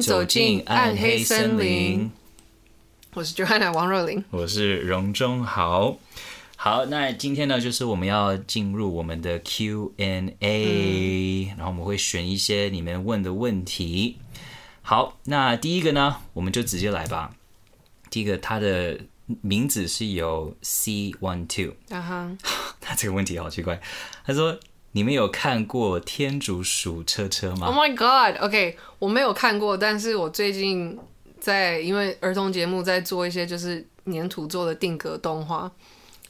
走进暗黑森林。我是 Joanna 王若琳，我是荣中豪。好，那今天呢，就是我们要进入我们的 Q&A，、嗯、然后我们会选一些你们问的问题。好，那第一个呢，我们就直接来吧。第一个，他的名字是有 C One Two，啊哈，那这个问题好奇怪。他说：“你们有看过天竺鼠车车吗？”Oh my God！OK，、okay, 我没有看过，但是我最近在因为儿童节目在做一些就是粘土做的定格动画，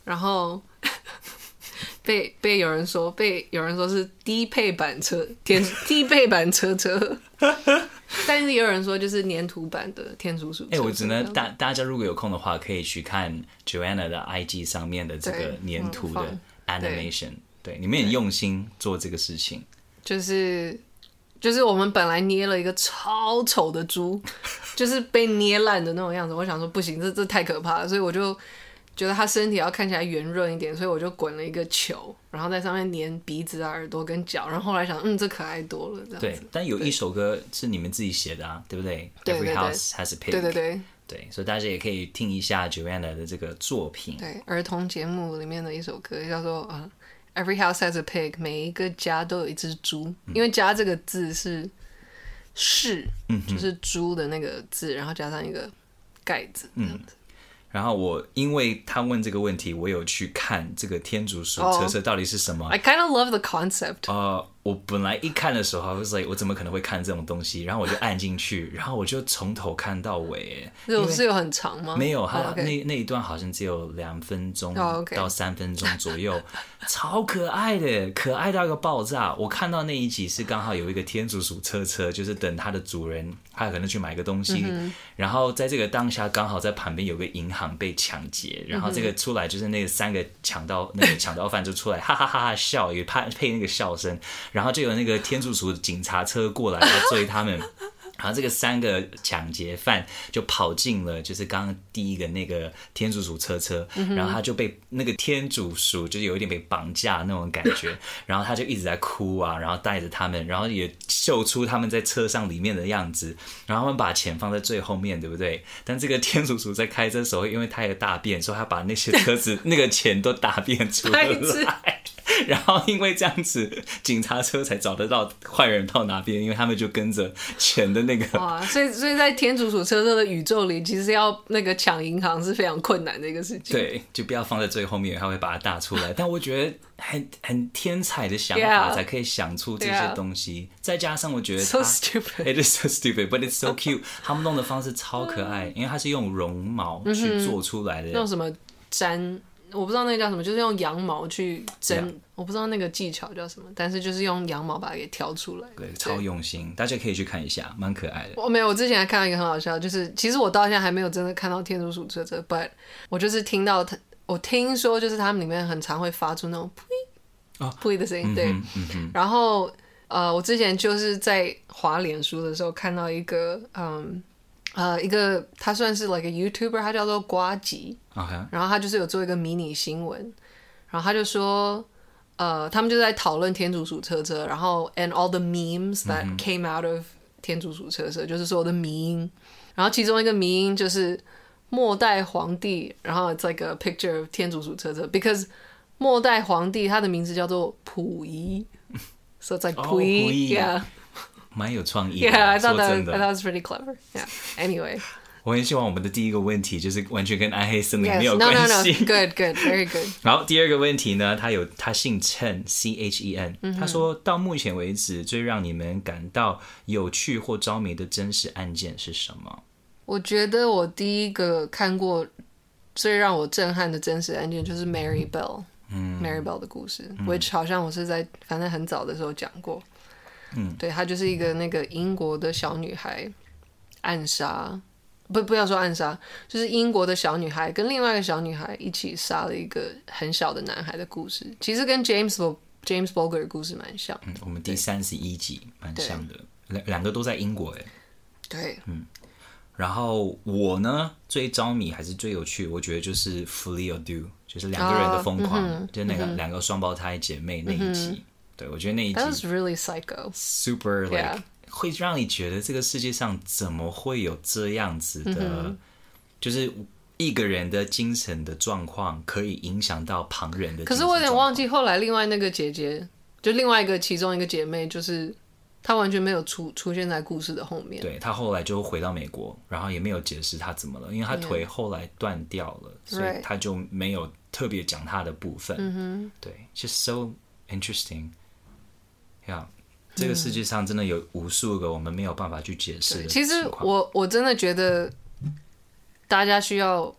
然后 被被有人说被有人说是低配版车天 低配版车车。但是也有人说，就是粘土版的天竺鼠。哎、欸，我只能大大家如果有空的话，可以去看 Joanna 的 IG 上面的这个粘土的 animation。对，你们也用心做这个事情。就是就是我们本来捏了一个超丑的猪，就是被捏烂的那种样子。我想说不行，这这太可怕了，所以我就。觉得它身体要看起来圆润一点，所以我就滚了一个球，然后在上面粘鼻子啊、耳朵跟脚，然后后来想，嗯，这可爱多了。这样子。对，但有一首歌是你们自己写的啊，对不对。Every house has a pig。对对对。对，所以大家也可以听一下 Joanna 的这个作品。对，儿童节目里面的一首歌叫做啊、uh,，Every house has a pig，每一个家都有一只猪，嗯、因为“家”这个字是“是”，嗯，就是猪的那个字，然后加上一个盖子，嗯。然后我因为他问这个问题，我有去看这个天竺鼠车车到底是什么。Oh, I kind of love the concept. 呃，我本来一看的时候，I was like，我怎么可能会看这种东西？然后我就按进去，然后我就从头看到尾。有是有很长吗？没有，它、oh, okay. 那那一段好像只有两分钟到三分钟左右，oh. 超可爱的，可爱到一个爆炸。我看到那一集是刚好有一个天竺鼠车车，就是等它的主人，它可能去买个东西，嗯、然后在这个当下刚好在旁边有个银行被抢劫，然后这个出来就是那个三个抢盗，那个抢盗犯就出来哈哈哈哈笑，也配配那个笑声，然后就有那个天竺鼠警察车过来要追他们。然后这个三个抢劫犯就跑进了，就是刚刚第一个那个天竺鼠车车，然后他就被那个天竺鼠就是有一点被绑架那种感觉，然后他就一直在哭啊，然后带着他们，然后也秀出他们在车上里面的样子，然后他们把钱放在最后面对不对？但这个天竺鼠在开车的时候，因为他有大便，所以他把那些车子 那个钱都大便出来。然后因为这样子，警察车才找得到坏人到哪边，因为他们就跟着钱的那个。哇，所以所以在天竺鼠车车的宇宙里，其实要那个抢银行是非常困难的一个事情。对，就不要放在最后面，他会把它打出来。但我觉得很很天才的想法，才可以想出这些东西。Yeah. 再加上我觉得，so stupid，it is so stupid，but it's so cute。他们弄的方式超可爱，因为它是用绒毛去做出来的。用什么粘？我不知道那个叫什么，就是用羊毛去针.我不知道那个技巧叫什么，但是就是用羊毛把它给挑出来。对，超用心，大家可以去看一下，蛮可爱的。我没有，我之前还看到一个很好笑，就是其实我到现在还没有真的看到天竺鼠车车，but 我就是听到它，我听说就是他们里面很常会发出那种噗噗的声音，对。嗯、然后呃，我之前就是在滑脸书的时候看到一个嗯。呃，一个他算是 like a YouTuber，他叫做瓜吉.然后他就是有做一个迷你新闻，然后他就说，呃，他们就在讨论天竺鼠车车，然后 and all the memes that came out of 天竺鼠车车，就是所有的迷因，然后其中一个迷因就是末代皇帝，然后 it's like a picture of 天竺鼠车车，because 末代皇帝他的名字叫做溥仪，so it's like 溥仪，yeah。蛮有创意的，Yeah, I thought that, I thought was pretty clever. Yeah. Anyway，我很希望我们的第一个问题就是完全跟暗黑森林没有关系。Yes, no, no, no. Good, good, very good. 然后第二个问题呢，他有他姓陈，C H E N，、嗯、他说到目前为止最让你们感到有趣或着迷的真实案件是什么？我觉得我第一个看过最让我震撼的真实案件就是 Mary Bell，嗯，Mary Bell 的故事、嗯、，which 好像我是在反正很早的时候讲过。嗯，对，她就是一个那个英国的小女孩，暗杀，不，不要说暗杀，就是英国的小女孩跟另外一个小女孩一起杀了一个很小的男孩的故事，其实跟 James Bo James Bulger 的故事蛮像。嗯，我们第三十一集蛮像的，两两个都在英国哎。对，嗯，然后我呢最着迷还是最有趣，我觉得就是 à Deux，就是两个人的疯狂，就那个、嗯、两个双胞胎姐妹那一集。嗯对，我觉得那一集 That was really psycho. Super like. 会让你觉得这个世界上怎么会有这样子的，嗯、就是一个人的精神的状况可以影响到旁人的。可是我有点忘记后来另外那个姐姐，就另外一个其中一个姐妹，就是她完全没有出出现在故事的后面。对，她后来就回到美国，然后也没有解释她怎么了，因为她腿后来断掉了，嗯、所以她就没有特别讲她的部分。嗯哼，对，just so interesting。呀、yeah，这个世界上真的有无数个我们没有办法去解释的。其实我我真的觉得大家需要，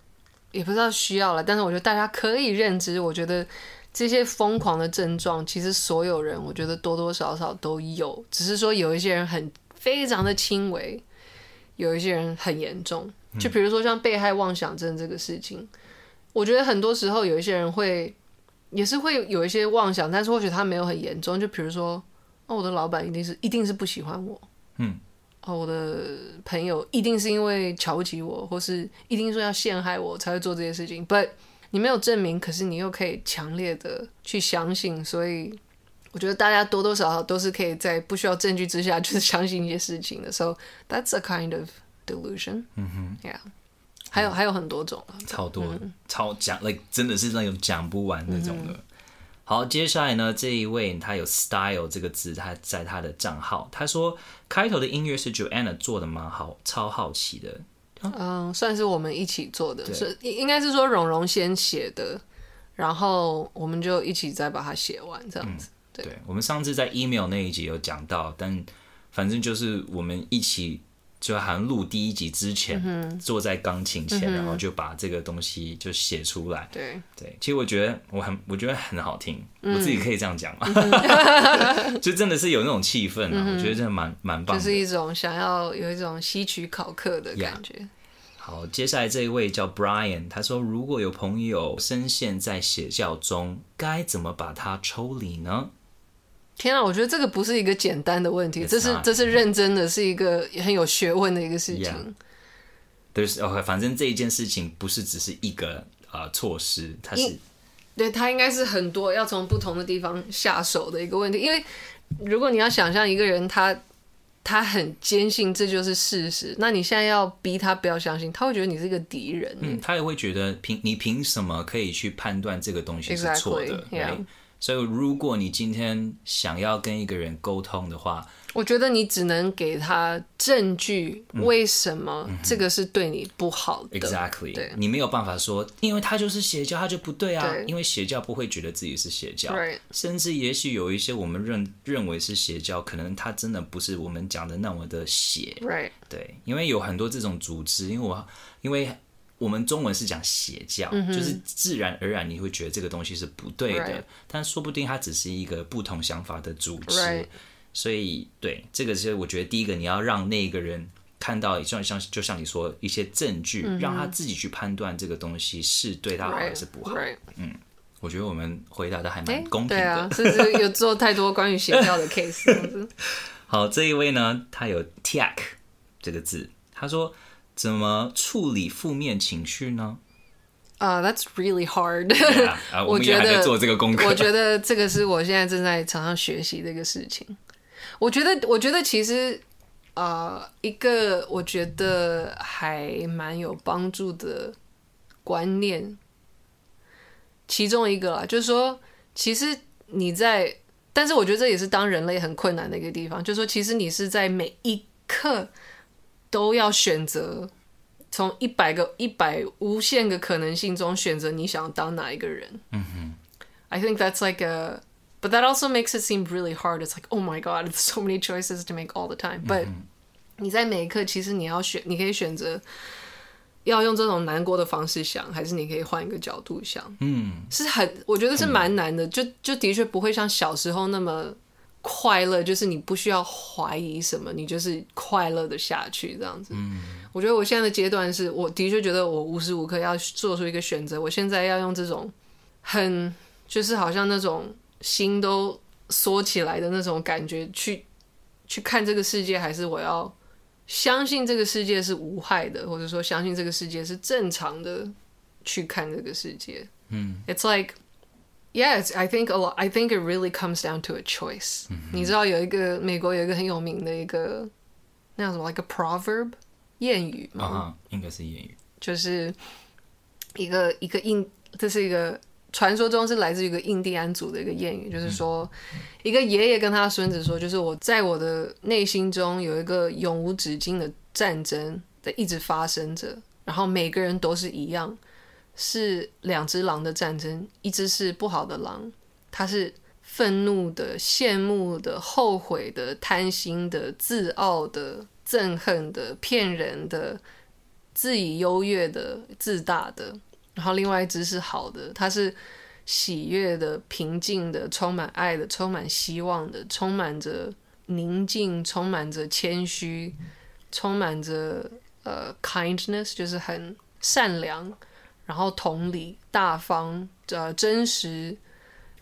也不知道需要了，但是我觉得大家可以认知。我觉得这些疯狂的症状，其实所有人我觉得多多少少都有，只是说有一些人很非常的轻微，有一些人很严重。就比如说像被害妄想症这个事情，嗯、我觉得很多时候有一些人会也是会有一些妄想，但是或许他没有很严重。就比如说。哦，我的老板一定是一定是不喜欢我。嗯，哦，我的朋友一定是因为瞧不起我，或是一定说要陷害我才会做这些事情。But 你没有证明，可是你又可以强烈的去相信，所以我觉得大家多多少少都是可以在不需要证据之下 就是相信一些事情的。So that's a kind of delusion。嗯哼，Yeah，还有、嗯、还有很多种超多，嗯、超讲，like 真的是那种讲不完那种的。嗯好，接下来呢，这一位他有 style 这个字，他在他的账号，他说开头的音乐是 Joanna 做的吗？好，超好奇的。嗯，算是我们一起做的，是应该是说蓉蓉先写的，然后我们就一起再把它写完，这样子。嗯、对，对，我们上次在 email 那一集有讲到，但反正就是我们一起。就好像录第一集之前，嗯、坐在钢琴前、嗯，然后就把这个东西就写出来。对对，其实我觉得我很，我觉得很好听，嗯、我自己可以这样讲嘛，嗯、就真的是有那种气氛啊、嗯，我觉得真的蛮蛮棒的，就是一种想要有一种吸取考克的感觉。Yeah. 好，接下来这一位叫 Brian，他说如果有朋友深陷在邪教中，该怎么把他抽离呢？天啊，我觉得这个不是一个简单的问题，这是这是认真的，是一个很有学问的一个事情。对、yeah. OK，反正这一件事情不是只是一个呃措施，它是，对，它应该是很多要从不同的地方下手的一个问题。因为如果你要想象一个人他他很坚信这就是事实，那你现在要逼他不要相信，他会觉得你是一个敌人。嗯，他也会觉得凭你凭什么可以去判断这个东西是错的？Exactly, yeah. 所以，如果你今天想要跟一个人沟通的话，我觉得你只能给他证据，为什么这个是对你不好的。嗯、Exactly，对，你没有办法说，因为他就是邪教，他就不对啊。对，因为邪教不会觉得自己是邪教甚至也许有一些我们认认为是邪教，可能他真的不是我们讲的那么的邪。Right. 对，因为有很多这种组织，因为我因为。我们中文是讲邪教、嗯，就是自然而然你会觉得这个东西是不对的.但说不定它只是一个不同想法的组织。所以，对这个是我觉得第一个，你要让那个人看到，像像就像你说一些证据、嗯，让他自己去判断这个东西是对他好还是不好。嗯，我觉得我们回答的还蛮公平的。对啊，是不是有做太多关于邪教的 case？好，这一位呢，他有 tiak 这个字，他说。怎么处理负面情绪呢？啊、uh,，That's really hard、yeah, uh,。我觉得做这个功课，我觉得这个是我现在正在常常学习的一个事情。我觉得，我觉得其实啊，uh, 一个我觉得还蛮有帮助的观念，其中一个啦，就是说，其实你在，但是我觉得这也是当人类很困难的一个地方，就是说，其实你是在每一刻。都要选择从一百个一百无限个可能性中选择你想要当哪一个人。嗯哼，I think that's like a, but that also makes it seem really hard. It's like, oh my god, there's so many choices to make all the time. But 你在每一刻，其实你要选，你可以选择要用这种难过的方式想，还是你可以换一个角度想。嗯，是很，我觉得是蛮难的。就就的确不会像小时候那么。快乐就是你不需要怀疑什么，你就是快乐的下去这样子。嗯，我觉得我现在的阶段是，我的确觉得我无时无刻要做出一个选择。我现在要用这种很就是好像那种心都缩起来的那种感觉去去看这个世界，还是我要相信这个世界是无害的，或者说相信这个世界是正常的去看这个世界。嗯，It's like Yes, I think a lot. I think it really comes down to a choice. 你知道有一个美国有一个很有名的一个那叫什么，like a proverb 谚语吗？啊，应该是谚语，就是一个一个印，这是一个传说中是来自于一个印第安族的一个谚语，就是说一个爷爷跟他孙子说，就是我在我的内心中有一个永无止境的战争在一直发生着，然后每个人都是一样。是两只狼的战争，一只是不好的狼，它是愤怒的、羡慕的、后悔的、贪心的、自傲的、憎恨的、骗人的、自以优越的、自大的。然后另外一只是好的，它是喜悦的、平静的、充满爱的、充满希望的、充满着宁静、充满着谦虚、充满着呃 kindness，就是很善良。然后同理、大方、呃、真实、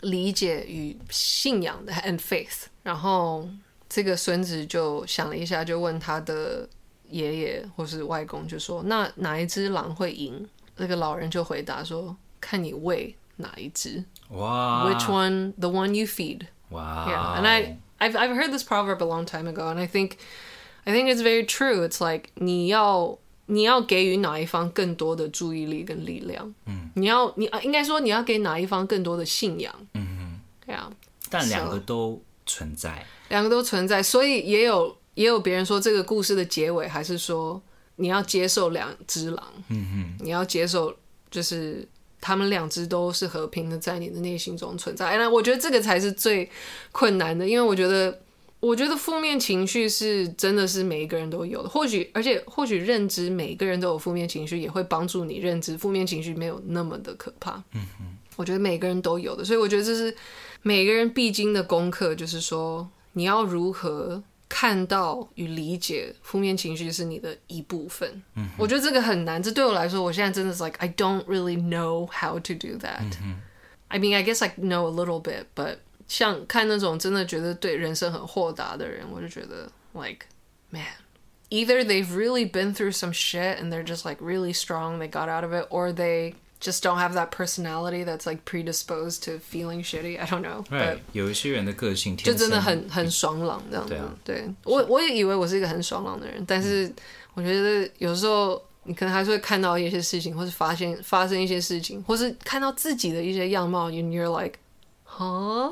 理解与信仰的 and faith。然后这个孙子就想了一下，就问他的爷爷或是外公，就说：“那哪一只狼会赢？”那个老人就回答说：“看你喂哪一只。”哇！Which one? The one you feed. Wow. Yeah. And I I've I've heard this proverb a long time ago, and I think I think it's very true. It's like 你要。你要给予哪一方更多的注意力跟力量？嗯，你要你啊，应该说你要给哪一方更多的信仰？嗯嗯，对啊。但两个都存在，两个都存在，所以也有也有别人说这个故事的结尾还是说你要接受两只狼。嗯嗯，你要接受就是他们两只都是和平的在你的内心中存在。哎，我觉得这个才是最困难的，因为我觉得。我觉得负面情绪是真的是每一个人都有的，或许而且或许认知每一个人都有负面情绪，也会帮助你认知负面情绪没有那么的可怕。嗯哼，我觉得每个人都有的，所以我觉得这是每个人必经的功课，就是说你要如何看到与理解负面情绪是你的一部分。嗯，我觉得这个很难，这对我来说，我现在真的是 like I don't really know how to do that。嗯，I mean I guess I know a little bit, but 像看那种真的觉得对人生很豁达的人，我就觉得，like man，either they've really been through some shit and they're just like really strong, they got out of it, or they just don't have that personality that's like predisposed to feeling shitty. I don't know. Right. 有一些人的个性就真的很很爽朗这样子。对啊，对我我也以为我是一个很爽朗的人，但是我觉得有时候你可能还是会看到一些事情，或是发现发生一些事情，或是看到自己的一些样貌，and you're like. Huh?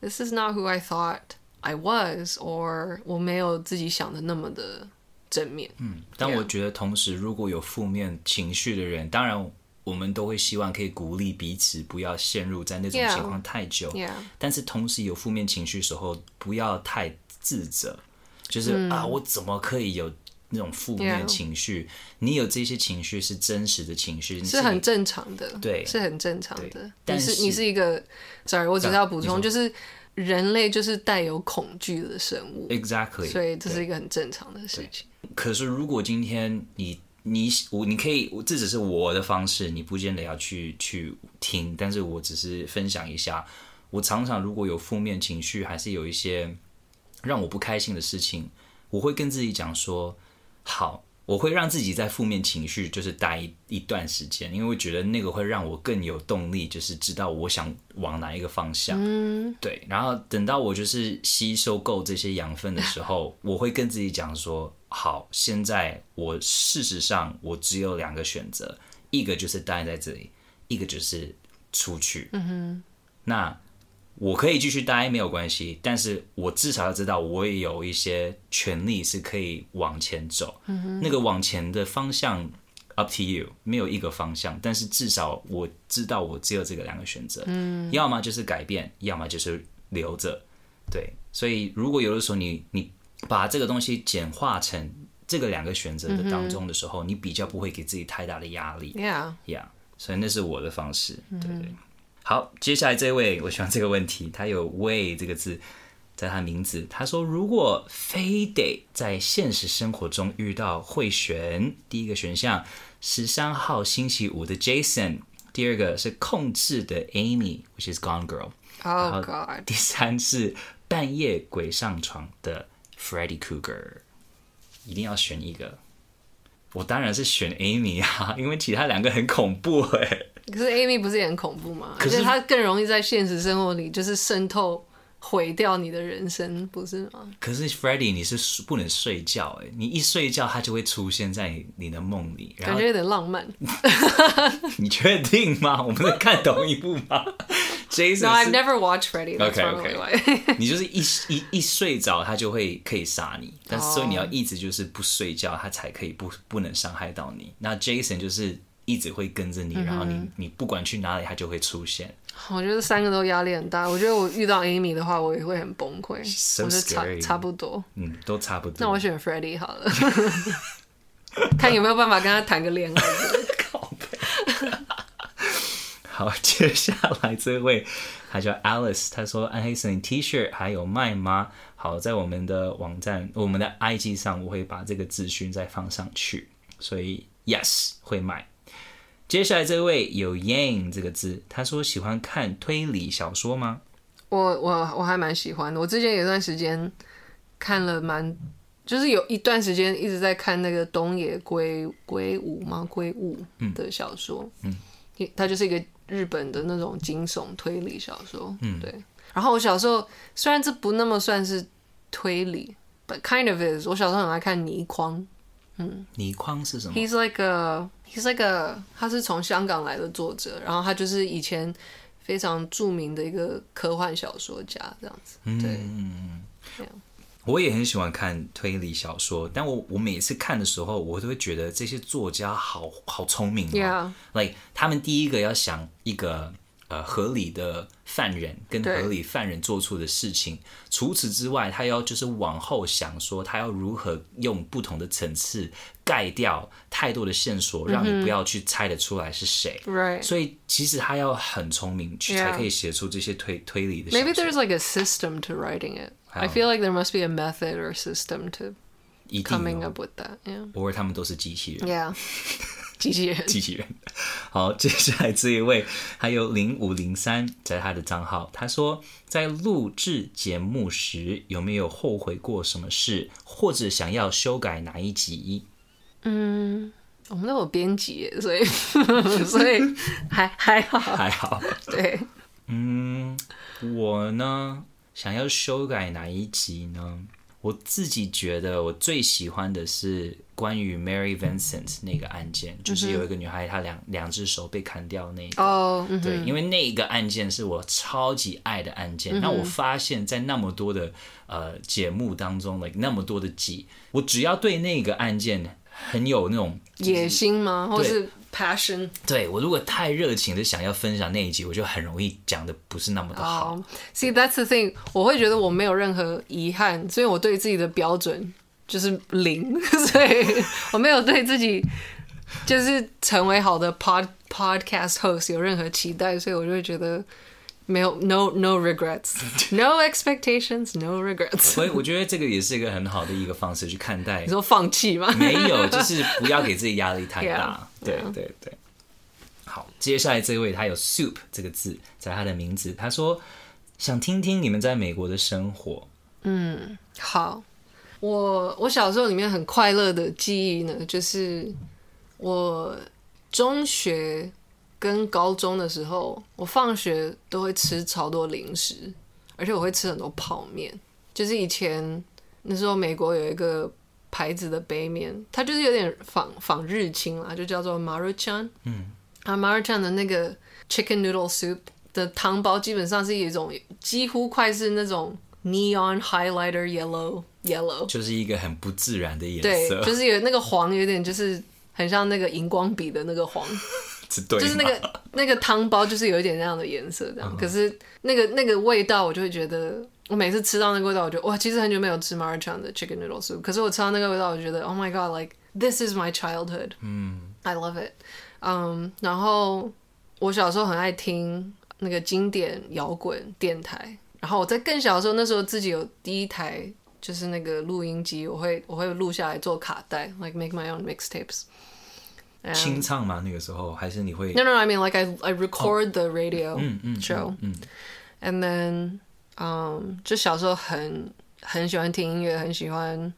This is not who I thought I was, or 我没有自己想的那么的正面。嗯，但我觉得同时，如果有负面情绪的人，当然我们都会希望可以鼓励彼此，不要陷入在那种情况太久。Yeah. 但是同时有负面情绪时候，不要太自责，就是、嗯、啊，我怎么可以有？那种负面情绪.你有这些情绪是真实的情绪，是很正常的，对，是很正常的。但是你是你是一个，sorry，我只是要补充，就是人类就是带有恐惧的生物，exactly，所以这是一个很正常的事情。可是如果今天你你我你可以，这只是我的方式，你不见得要去去听，但是我只是分享一下。我常常如果有负面情绪，还是有一些让我不开心的事情，我会跟自己讲说。好，我会让自己在负面情绪就是待一一段时间，因为我觉得那个会让我更有动力，就是知道我想往哪一个方向。嗯，对。然后等到我就是吸收够这些养分的时候，我会跟自己讲说：好，现在我事实上我只有两个选择，一个就是待在这里，一个就是出去。嗯哼，那。我可以继续待没有关系，但是我至少要知道我也有一些权利是可以往前走。嗯哼，那个往前的方向 up to you，没有一个方向，但是至少我知道我只有这个两个选择。嗯，要么就是改变，要么就是留着。对，所以如果有的时候你你把这个东西简化成这个两个选择的当中的时候，嗯，你比较不会给自己太大的压力。Yeah，Yeah，所以那是我的方式。对对。嗯好，接下来这位，我喜欢这个问题。他有“为”这个字在他名字。他说：“如果非得在现实生活中遇到，会选第一个选项十三号星期五的 Jason，第二个是控制的 Amy，which is Gone Girl。Oh God！第三是半夜鬼上床的 Freddy Krueger。一定要选一个。我当然是选 Amy 啊，因为其他两个很恐怖哎。”可是 Amy 不是也很恐怖吗？可是她更容易在现实生活里就是渗透。毁掉你的人生，不是吗？可是 Freddy，你是不能睡觉哎，你一睡觉，他就会出现在你的梦里，感觉有点浪漫。你确定吗？我们在看同一部吗？Jason，No, I've never watched Freddy. OK OK，你就是一一一睡着，他就会可以杀你，但是所以你要一直就是不睡觉，他才可以不不能伤害到你。那 Jason 就是一直会跟着你，嗯、然后你你不管去哪里，他就会出现。我觉得三个都压力很大。我觉得我遇到 Amy 的话，我也会很崩溃。So、我觉得差差不多，嗯，都差不多。那我选 Freddy 好了，看有没有办法跟他谈个恋爱。好，接下来这位他叫 Alice，他说：“暗黑森林 T 恤还有卖吗？”好，在我们的网站、我们的 IG 上，我会把这个资讯再放上去。所以 Yes 会卖。接下来这位有 Yang 这个字，他说喜欢看推理小说吗？我我我还蛮喜欢的。我之前有一段时间看了蛮，就是有一段时间一直在看那个东野圭圭吾吗？圭吾的小说，嗯，他就是一个日本的那种惊悚推理小说，嗯，对。然后我小时候虽然这不那么算是推理，but kind of is。我小时候很爱看倪匡。嗯，倪匡是什么？He's like a, he's like a, 他是从香港来的作者，然后他就是以前非常著名的一个科幻小说家，这样子。对，嗯，我也很喜欢看推理小说，但我我每次看的时候，我都会觉得这些作家好好聪明啊，Yeah.，like 他们第一个要想一个。呃，合理的犯人跟合理犯人做出的事情，除此之外，他要就是往后想说，他要如何用不同的层次盖掉太多的线索，让你不要去猜得出来是谁。Right. 所以其实他要很聪明，去才可以写出这些推推理的。Maybe there's like a system to writing it. I feel like there must be a method or system to coming up with that. Yeah. 不会，他们都是机器人。Yeah. 机器人，机器人。好，接下来这一位还有零五零三在他的账号，他说在录制节目时有没有后悔过什么事，或者想要修改哪一集？嗯，我们都有编辑，所以 所以还还好，还好。对，嗯，我呢，想要修改哪一集呢？我自己觉得我最喜欢的是关于 Mary Vincent 那个案件，嗯、就是有一个女孩她两两只手被砍掉那个。哦，嗯、对，因为那个案件是我超级爱的案件。那、嗯、我发现，在那么多的呃节目当中，like 那么多的集，我只要对那个案件很有那种、就是、野心吗？或是？Passion，对，我如果太热情的想要分享那一集，我就很容易讲的不是那么的好。Oh, see, that's the thing，我会觉得我没有任何遗憾，所以我对自己的标准就是零，所以我没有对自己就是成为好的 pod podcast host 有任何期待，所以我就会觉得。没有，no no regrets，no expectations，no regrets。所以我觉得这个也是一个很好的一个方式去看待。你说放弃吗？没有，就是不要给自己压力太大。对对对。好，接下来这位他有 soup 这个字在他的名字，他说想听听你们在美国的生活。嗯，好，我我小时候里面很快乐的记忆呢，就是我中学。跟高中的时候，我放学都会吃超多零食，而且我会吃很多泡面。就是以前那时候，美国有一个牌子的杯面，它就是有点仿仿日清啦，就叫做 Maruchan。嗯，啊 Maruchan 的那个 Chicken Noodle Soup 的汤包，基本上是一种几乎快是那种 Neon Highlighter Yellow Yellow，就是一个很不自然的颜色。对，就是有那个黄，有点就是很像那个荧光笔的那个黄。就是那个那个汤包，就是有一点那样的颜色，这样。可是那个那个味道，我就会觉得，我每次吃到那个味道，我觉得哇，其实很久没有吃 Maruchan 的 Chicken Noodle Soup。可是我吃到那个味道，我就觉得，Oh my God，like this is my childhood。嗯，I love it。嗯，然后我小时候很爱听那个经典摇滚电台。然后我在更小的时候，那时候自己有第一台就是那个录音机，我会我会录下来做卡带，like make my own mixtapes。清唱吗？那个时候还是你会？No, no, I mean like I I record the radio show, and then, um，就小时候很很喜欢听音乐，很喜欢。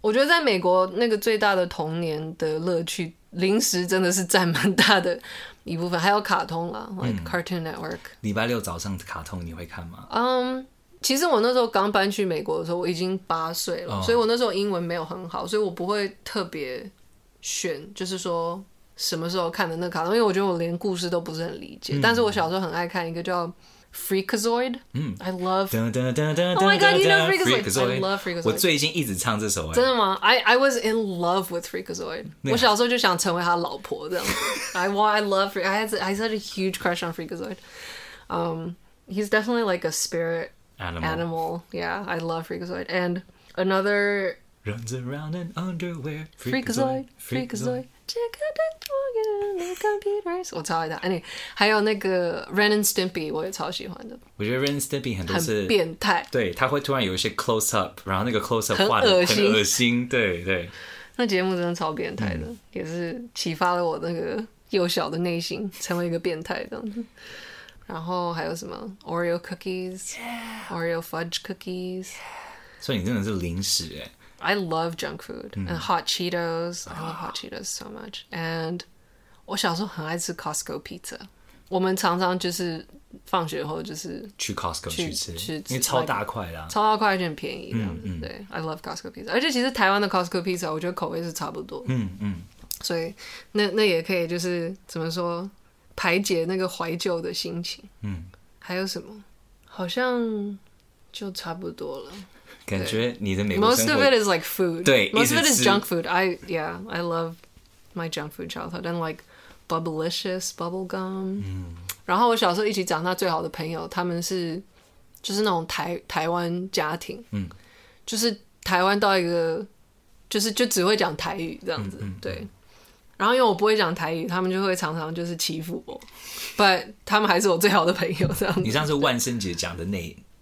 我觉得在美国那个最大的童年的乐趣，零食真的是占蛮大的一部分，还有卡通啦、嗯、，like Cartoon Network。礼拜六早上的卡通你会看吗？嗯，um, 其实我那时候刚搬去美国的时候，我已经八岁了，哦、所以我那时候英文没有很好，所以我不会特别选，就是说什么时候看的那个卡通，因为我觉得我连故事都不是很理解。嗯、但是我小时候很爱看一个叫。Freakazoid，嗯，I love。Oh my god, you know Freakazoid? I love Freakazoid. 我最近一直唱这首，真的吗？I I was in love with Freakazoid. 我小时候就想成为他老婆这样子。I want, I love Freak. I had, I had a huge crush on Freakazoid. Um, he's definitely like a spirit animal. Animal, yeah. I love Freakazoid. And another. Runs around in underwear. Freakazoid, Freakazoid. 我超爱他，哎，还有那个 Ren and Stimpy，我也超喜欢的。我觉得 Ren and Stimpy 很多是很变态，对，他会突然有一些 close up，然后那个 close up 画的很恶心，对对。那节目真的超变态的，也是启发了我那个幼小的内心，成为一个变态这样子。然后还有什么 Oreo cookies，Oreo fudge cookies。所以你真的是零食哎。 I love junk food and hot Cheetos. I love hot Cheetos so much. And 我小时候很爱吃 Costco pizza。我们常常就是放学后就是去 Costco 去吃，因为超大块的，超大块而且很便宜这样子。对，I love Costco pizza。而且其实台湾的 Costco pizza 我觉得口味是差不多。嗯嗯。所以那那也可以就是怎么说排解那个怀旧的心情。嗯。还有什么？好像就差不多了。感觉你的美国生活 Most of it is like food. 对，Most of it is junk food. I yeah, I love my junk food childhood and like Bubblicious, bubble gum. 嗯。然后我小时候一起长大最好的朋友，他们是就是那种台台湾家庭，嗯，就是台湾到一个就是就只会讲台语这样子，对。然后因为我不会讲台语，他们就会常常就是欺负我，But 他们还是我最好的朋友这样子。你上次万圣节讲的那。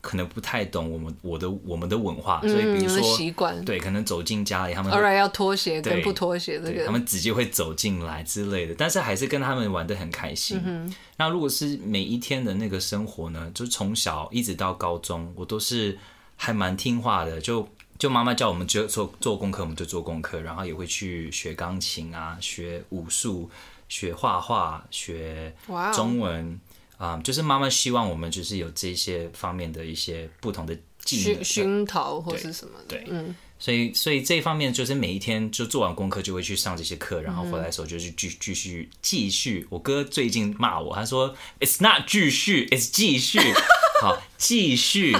可能不太懂我们我的我们的文化，所以比如说习惯对，可能走进家里，他们 alright 要脱鞋跟不脱鞋这个，他们直接会走进来之类的，但是还是跟他们玩的很开心。嗯、那如果是每一天的那个生活呢，就从小一直到高中，我都是还蛮听话的，就就妈妈叫我们就做做功课，我们就做功课，然后也会去学钢琴啊，学武术，学画画，学中文。啊，um, 就是妈妈希望我们就是有这些方面的一些不同的技能熏陶或是什么的，对，嗯，所以所以这一方面就是每一天就做完功课就会去上这些课，然后回来的时候就是继继续继续。我哥最近骂我，他说 "It's not 继续，It's 继续，好继续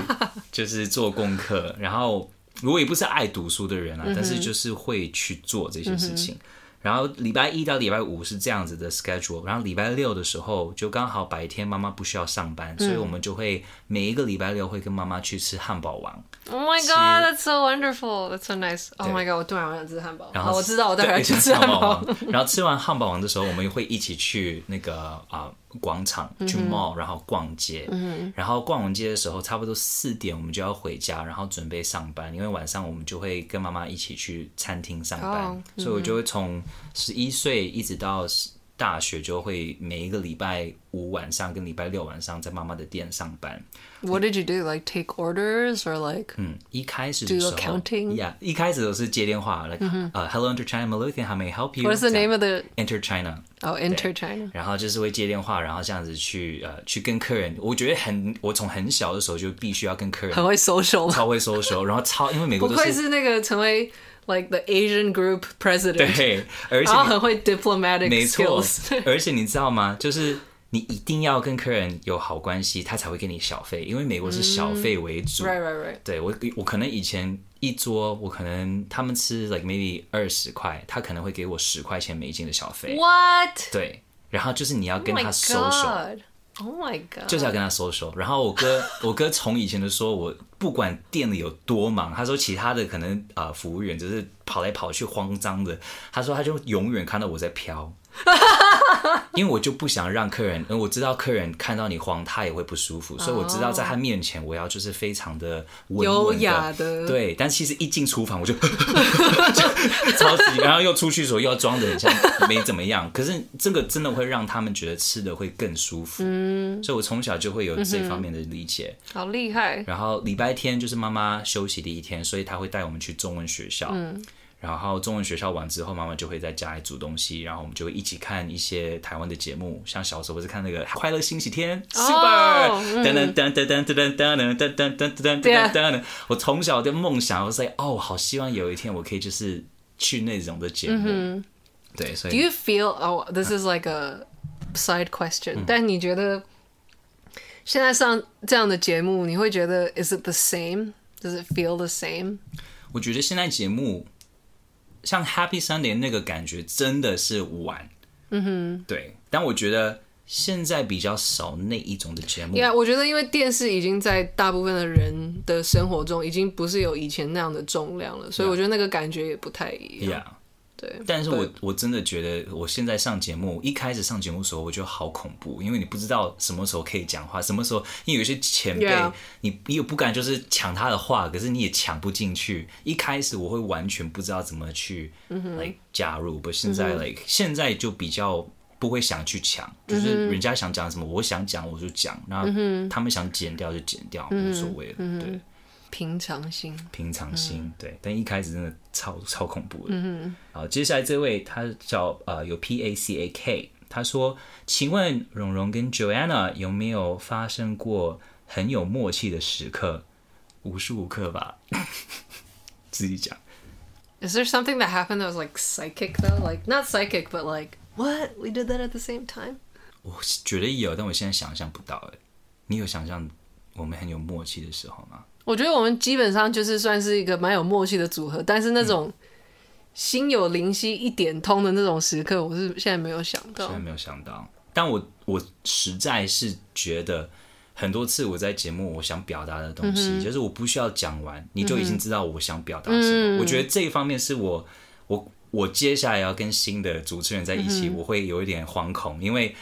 就是做功课。然后我也不是爱读书的人啊，但是就是会去做这些事情。然后礼拜一到礼拜五是这样子的 schedule，然后礼拜六的时候就刚好白天妈妈不需要上班，嗯、所以我们就会每一个礼拜六会跟妈妈去吃汉堡王。Oh my god, that's so wonderful, that's so nice. Oh my god，我突然想吃汉堡。然后我知道我待会要去吃汉堡。然后吃完汉堡王的时候，我们会一起去那个啊。广场去 mall，然后逛街，嗯、然后逛完街的时候，差不多四点我们就要回家，然后准备上班，因为晚上我们就会跟妈妈一起去餐厅上班，哦嗯、所以我就会从十一岁一直到大学，就会每一个礼拜五晚上跟礼拜六晚上在妈妈的店上班。What did you do? Like take orders or like? 嗯，一开始的时候 do accounting? Yeah，一开始都是接电话，like，呃，Hello Enter China Maluthian，How may I help you? What's the name of the Enter China? Oh, Enter China. 然后就是会接电话，然后这样子去呃去跟客人。我觉得很，我从很小的时候就必须要跟客人很会 social，超会 social，然后超因为美国不愧是那个成为 like the Asian group president，对，而且 很会 diplomatic，没错，而且你知道吗？就是。你一定要跟客人有好关系，他才会给你小费，因为美国是小费为主。Mm, right, right, right. 对，我，我可能以前一桌，我可能他们吃 like maybe 二十块，他可能会给我十块钱美金的小费。What？对，然后就是你要跟他 social。Oh my god！就是要跟他 social。然后我哥，我哥从以前的说我不管店里有多忙，他说其他的可能啊、服务员只是跑来跑去慌张的，他说他就永远看到我在飘。因为我就不想让客人，我知道客人看到你慌，他也会不舒服，所以我知道在他面前，我要就是非常的优雅的，对。但其实一进厨房，我就，就超级，然后又出去的时候又要装的很像没怎么样。可是这个真的会让他们觉得吃的会更舒服，嗯。所以我从小就会有这方面的理解，嗯、好厉害。然后礼拜天就是妈妈休息的一天，所以他会带我们去中文学校，嗯。然后中文学校完之后，妈妈就会在家里煮东西，然后我们就会一起看一些台湾的节目，像小时候不是看那个《快乐星期天》Super，噔噔噔噔噔噔噔噔噔噔噔噔噔噔，我从小的梦想，我说哦，好希望有一天我可以就是去那种的节目。对，所以。Do you feel? Oh, this is like a side question. 但你觉得现在上这样的节目，你会觉得 Is it the same? Does it feel the same? 我觉得现在节目。像 Happy Sunday 那个感觉真的是玩，嗯哼，对。但我觉得现在比较少那一种的节目。Yeah，我觉得因为电视已经在大部分的人的生活中已经不是有以前那样的重量了，所以我觉得那个感觉也不太一样。Yeah. 对，但是我我真的觉得，我现在上节目，一开始上节目的时候，我觉得好恐怖，因为你不知道什么时候可以讲话，什么时候，因为有些前辈，yeah. 你你又不敢就是抢他的话，可是你也抢不进去。一开始我会完全不知道怎么去来、mm -hmm. like, 加入，不，现在 like 现在就比较不会想去抢，就是人家想讲什么，我想讲我就讲，然后他们想剪掉就剪掉，mm -hmm. 无所谓了，mm -hmm. 对。平常心，平常心、嗯，对，但一开始真的超超恐怖的。嗯好，接下来这位他叫呃有 P A C A K，他说：“请问蓉蓉跟 Joanna 有没有发生过很有默契的时刻？无时无刻吧，自己讲。” Is there something that happened that was like psychic though? Like not psychic, but like what? We did that at the same time? 我觉得有，但我现在想象不到。哎，你有想象我们很有默契的时候吗？我觉得我们基本上就是算是一个蛮有默契的组合，但是那种心有灵犀一点通的那种时刻，我是现在没有想到。现在没有想到，但我我实在是觉得很多次我在节目我想表达的东西，嗯，就是我不需要讲完，你就已经知道我想表达什么。嗯。我觉得这一方面是我我我接下来要跟新的主持人在一起，嗯，我会有一点惶恐，因为。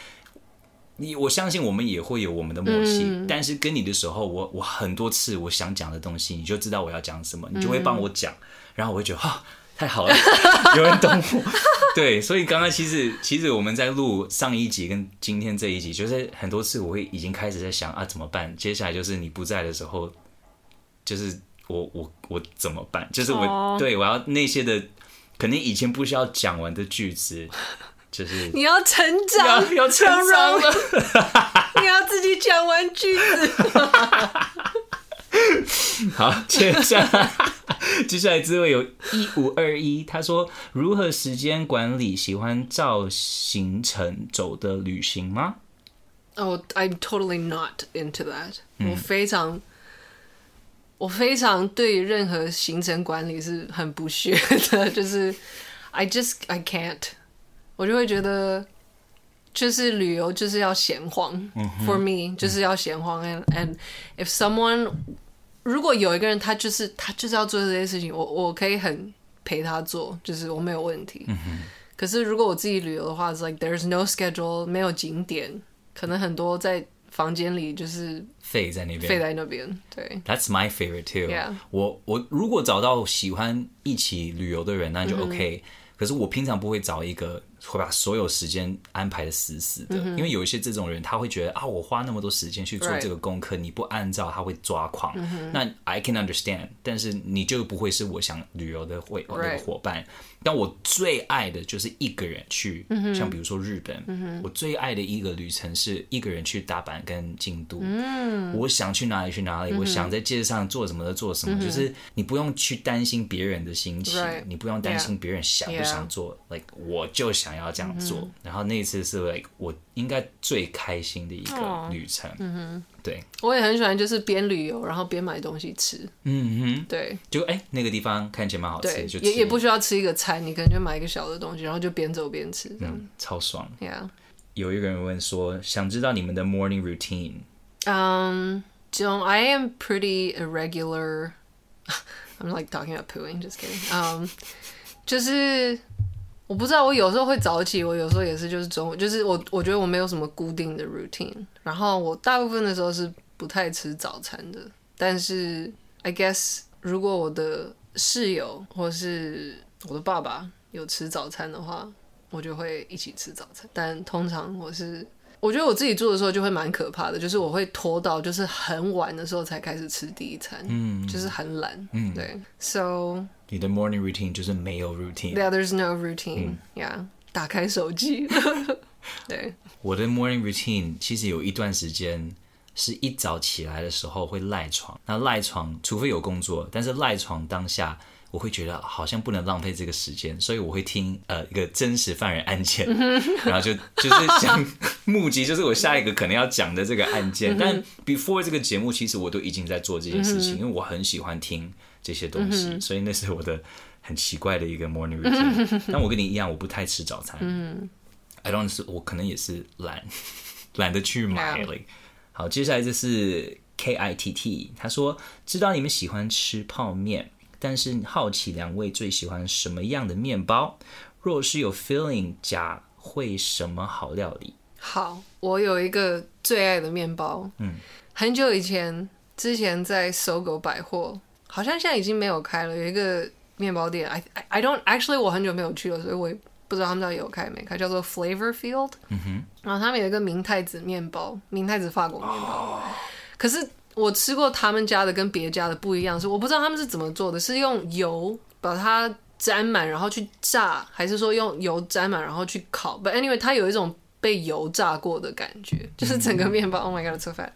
你我相信我们也会有我们的默契，嗯、但是跟你的时候，我我很多次我想讲的东西，你就知道我要讲什么，你就会帮我讲、嗯，然后我会觉得哈太好了，有人懂我。对，所以刚刚其实其实我们在录上一集跟今天这一集，就是很多次我会已经开始在想啊怎么办？接下来就是你不在的时候，就是我我我怎么办？就是我、哦、对我要那些的，可能以前不需要讲完的句子。就是你要成长，要，要成长了，你要自己讲完句子。好，接下来接下来这位有一五二一，他说如何时间管理？喜欢照行程走的旅行吗？哦、oh,，I'm totally not into that、嗯。我非常，我非常对任何行程管理是很不屑的，就是 I just I can't。我就会觉得，就是旅游就是要闲晃、嗯、，for me 就是要闲晃、嗯。And and if someone 如果有一个人他就是他就是要做这些事情，我我可以很陪他做，就是我没有问题。嗯、可是如果我自己旅游的话，it's like there's no schedule，没有景点，可能很多在房间里就是废在那边，废在那边。对，That's my favorite too。Yeah. 我我如果找到喜欢一起旅游的人，那就 OK、嗯。可是我平常不会找一个。会把所有时间安排的死死的，嗯，因为有一些这种人，他会觉得啊，我花那么多时间去做这个功课，你不按照，他会抓狂。嗯、那 I can understand，但是你就不会是我想旅游的会那个伙伴。但我最爱的就是一个人去，嗯、像比如说日本，嗯，我最爱的一个旅程是一个人去大阪跟京都。嗯，我想去哪里去哪里，嗯，我想在街上做什么的做什么，嗯，就是你不用去担心别人的心情，你不用担心别人想不想做 like 我就想要这样做。嗯，然后那一次是 like 我应该最开心的一个旅程。嗯哼。对，我也很喜欢，就是边旅游然后边买东西吃。嗯哼，对，就哎、欸，那个地方看起来蛮好吃，就也也不需要吃一个餐，你可能就买一个小的东西，然后就边走边吃，这样、嗯、超爽。Yeah. 有一个人问说，想知道你们的 morning routine。嗯、um,，don't. I am pretty irregular. I'm like talking about pooing. Just kidding. Um，就是我不知道，我有时候会早起，我有时候也是就是中午，就是我我觉得我没有什么固定的 routine。然后我大部分的时候是不太吃早餐的。但是 I guess 如果我的室友或是我的爸爸有吃早餐的话，我就会一起吃早餐。但通常我是。我觉得我自己做的时候就会蛮可怕的，就是我会拖到就是很晚的时候才开始吃第一餐，嗯，就是很懒，嗯，对，so 你的 morning routine 就是没有 routine，yeah，there's no routine，yeah，、嗯、打开手机，对，我的 morning routine 其实有一段时间是一早起来的时候会赖床，那赖床除非有工作，但是赖床当下。我会觉得好像不能浪费这个时间，所以我会听呃一个真实犯人案件，然后就就是想 目击，就是我下一个可能要讲的这个案件。但 before 这个节目，其实我都已经在做这件事情，因为我很喜欢听这些东西，所以那是我的很奇怪的一个 morning routine。但我跟你一样，我不太吃早餐。嗯 I don't 是我可能也是懒 懒得去买了。好，接下来这是 K I T T，他说知道你们喜欢吃泡面。但是好奇两位最喜欢什么样的面包？若是有 filling 假会什么好料理？好，我有一个最爱的面包。嗯，很久以前，之前在 SOGO 百货，好像现在已经没有开了。有一个面包店，I I don't actually 我很久没有去了，所以我也不知道他们到底有开没开，叫做 Flavor Field。嗯哼，然后他们有一个明太子面包，明太子法国面包。Oh. 可是。我吃过他们家的跟别家的不一样，是我不知道他们是怎么做的，是用油把它沾满，然后去炸，还是说用油沾满然后去烤？But anyway，它有一种被油炸过的感觉，就是整个面包。Mm hmm. Oh my god，吃饭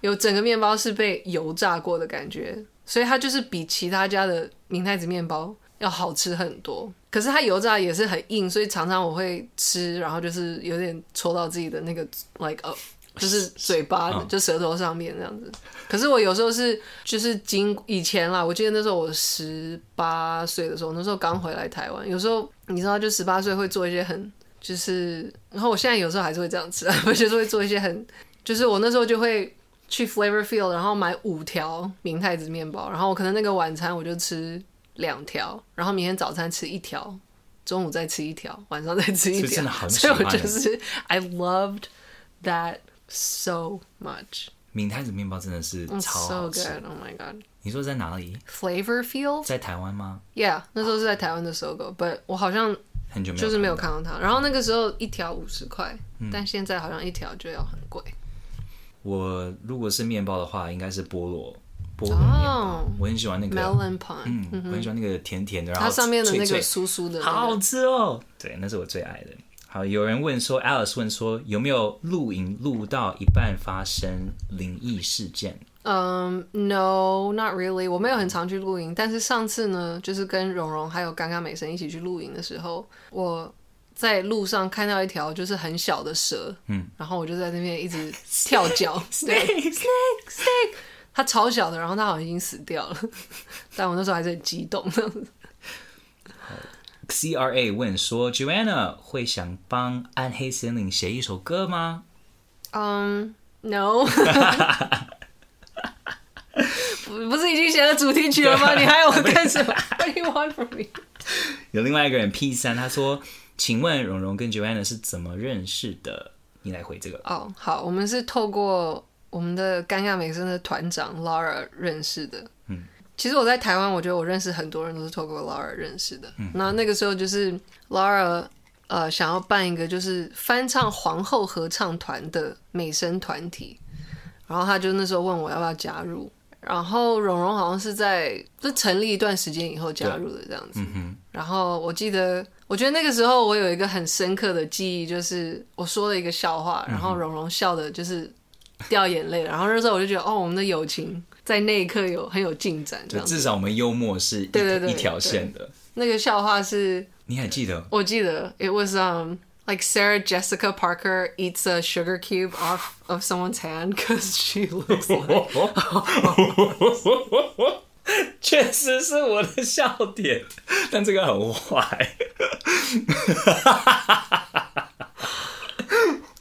有整个面包是被油炸过的感觉，所以它就是比其他家的明太子面包要好吃很多。可是它油炸也是很硬，所以常常我会吃，然后就是有点戳到自己的那个 like oh。就是嘴巴，就舌头上面这样子。可是我有时候是，就是经以前啦，我记得那时候我十八岁的时候，那时候刚回来台湾。有时候你知道，就十八岁会做一些很，就是，然后我现在有时候还是会这样吃啊，我 就是会做一些很，就是我那时候就会去 Flavor Field，然后买五条明太子面包，然后我可能那个晚餐我就吃两条，然后明天早餐吃一条，中午再吃一条，晚上再吃一条，所以我就是 I loved that。So much，明太子面包真的是超好吃。So good. Oh my god！你说在哪里？Flavor Field 在台湾吗？Yeah，那时候是在台湾的 SOGO，but 我好像很久没有就是没有看到它。然后那个时候一条五十块，嗯、但现在好像一条就要很贵。我如果是面包的话，应该是菠萝菠萝面包。Oh, 我很喜欢那个 melon pie，嗯，我很喜欢那个甜甜的，然后它上面的那个酥酥的、好好吃哦。对，那是我最爱的。好，有人问说，Alice 问说，有没有录影录到一半发生灵异事件？嗯、um,，No，not really。我没有很常去录影，但是上次呢，就是跟蓉蓉还有刚刚美声一起去录影的时候，我在路上看到一条就是很小的蛇，嗯，然后我就在那边一直跳脚，snake，snake，snake，它超小的，然后它好像已经死掉了，但我那时候还是很激动。C R A 问说：“Joanna 会想帮暗黑森林写一首歌吗？”嗯、um,，No，不不是已经写了主题曲了吗？你还要我干什么？What do you want from me？有另外一个人 P 三，他说：“请问蓉蓉跟 Joanna 是怎么认识的？”你来回这个。哦，oh, 好，我们是透过我们的尴尬美声的团长 Laura 认识的。嗯。其实我在台湾，我觉得我认识很多人都是透过 Laura 认识的。嗯、那那个时候就是 Laura 呃想要办一个就是翻唱皇后合唱团的美声团体，然后他就那时候问我要不要加入，然后蓉蓉好像是在就成立一段时间以后加入的这样子。嗯、哼然后我记得，我觉得那个时候我有一个很深刻的记忆，就是我说了一个笑话，然后蓉蓉笑的就是掉眼泪，然后那时候我就觉得哦，我们的友情。在那一刻有很有进展，就至少我们幽默是一对对对一条线的。那个笑话是，你还记得？我记得，It was um like Sarah Jessica Parker eats a sugar cube off of someone's hand because she looks like。确实是我的笑点，但这个很坏。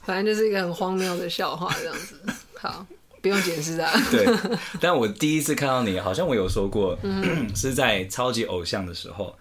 反正就是一个很荒谬的笑话，这样子。好。不用解释啊。对，但我第一次看到你，好像我有说过，嗯、是在超级偶像的时候，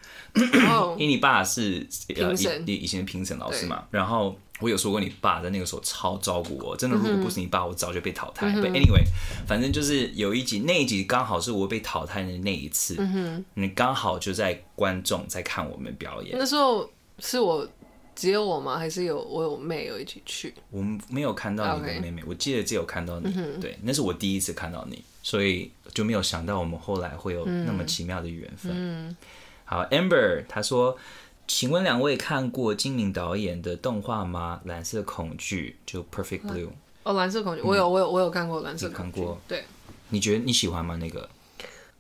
哦、因为你爸是评审，以前评审老师嘛，然后。我有说过，你爸在那个时候超照顾我，真的，如果不是你爸，我早就被淘汰。嗯、But anyway，反正就是有一集，那一集刚好是我被淘汰的那一次，嗯、你刚好就在观众在看我们表演。那时候是我只有我吗？还是有我有妹有一起去？我没有看到你的妹妹我记得只有看到你。嗯、对，那是我第一次看到你，所以就没有想到我们后来会有那么奇妙的缘分。嗯、好，Amber 他说。请问两位看过金敏导演的动画吗？蓝色恐惧就 Perfect Blue。哦，蓝色恐惧，我有，我有，我有看过蓝色恐惧。对。你觉得你喜欢吗？那个？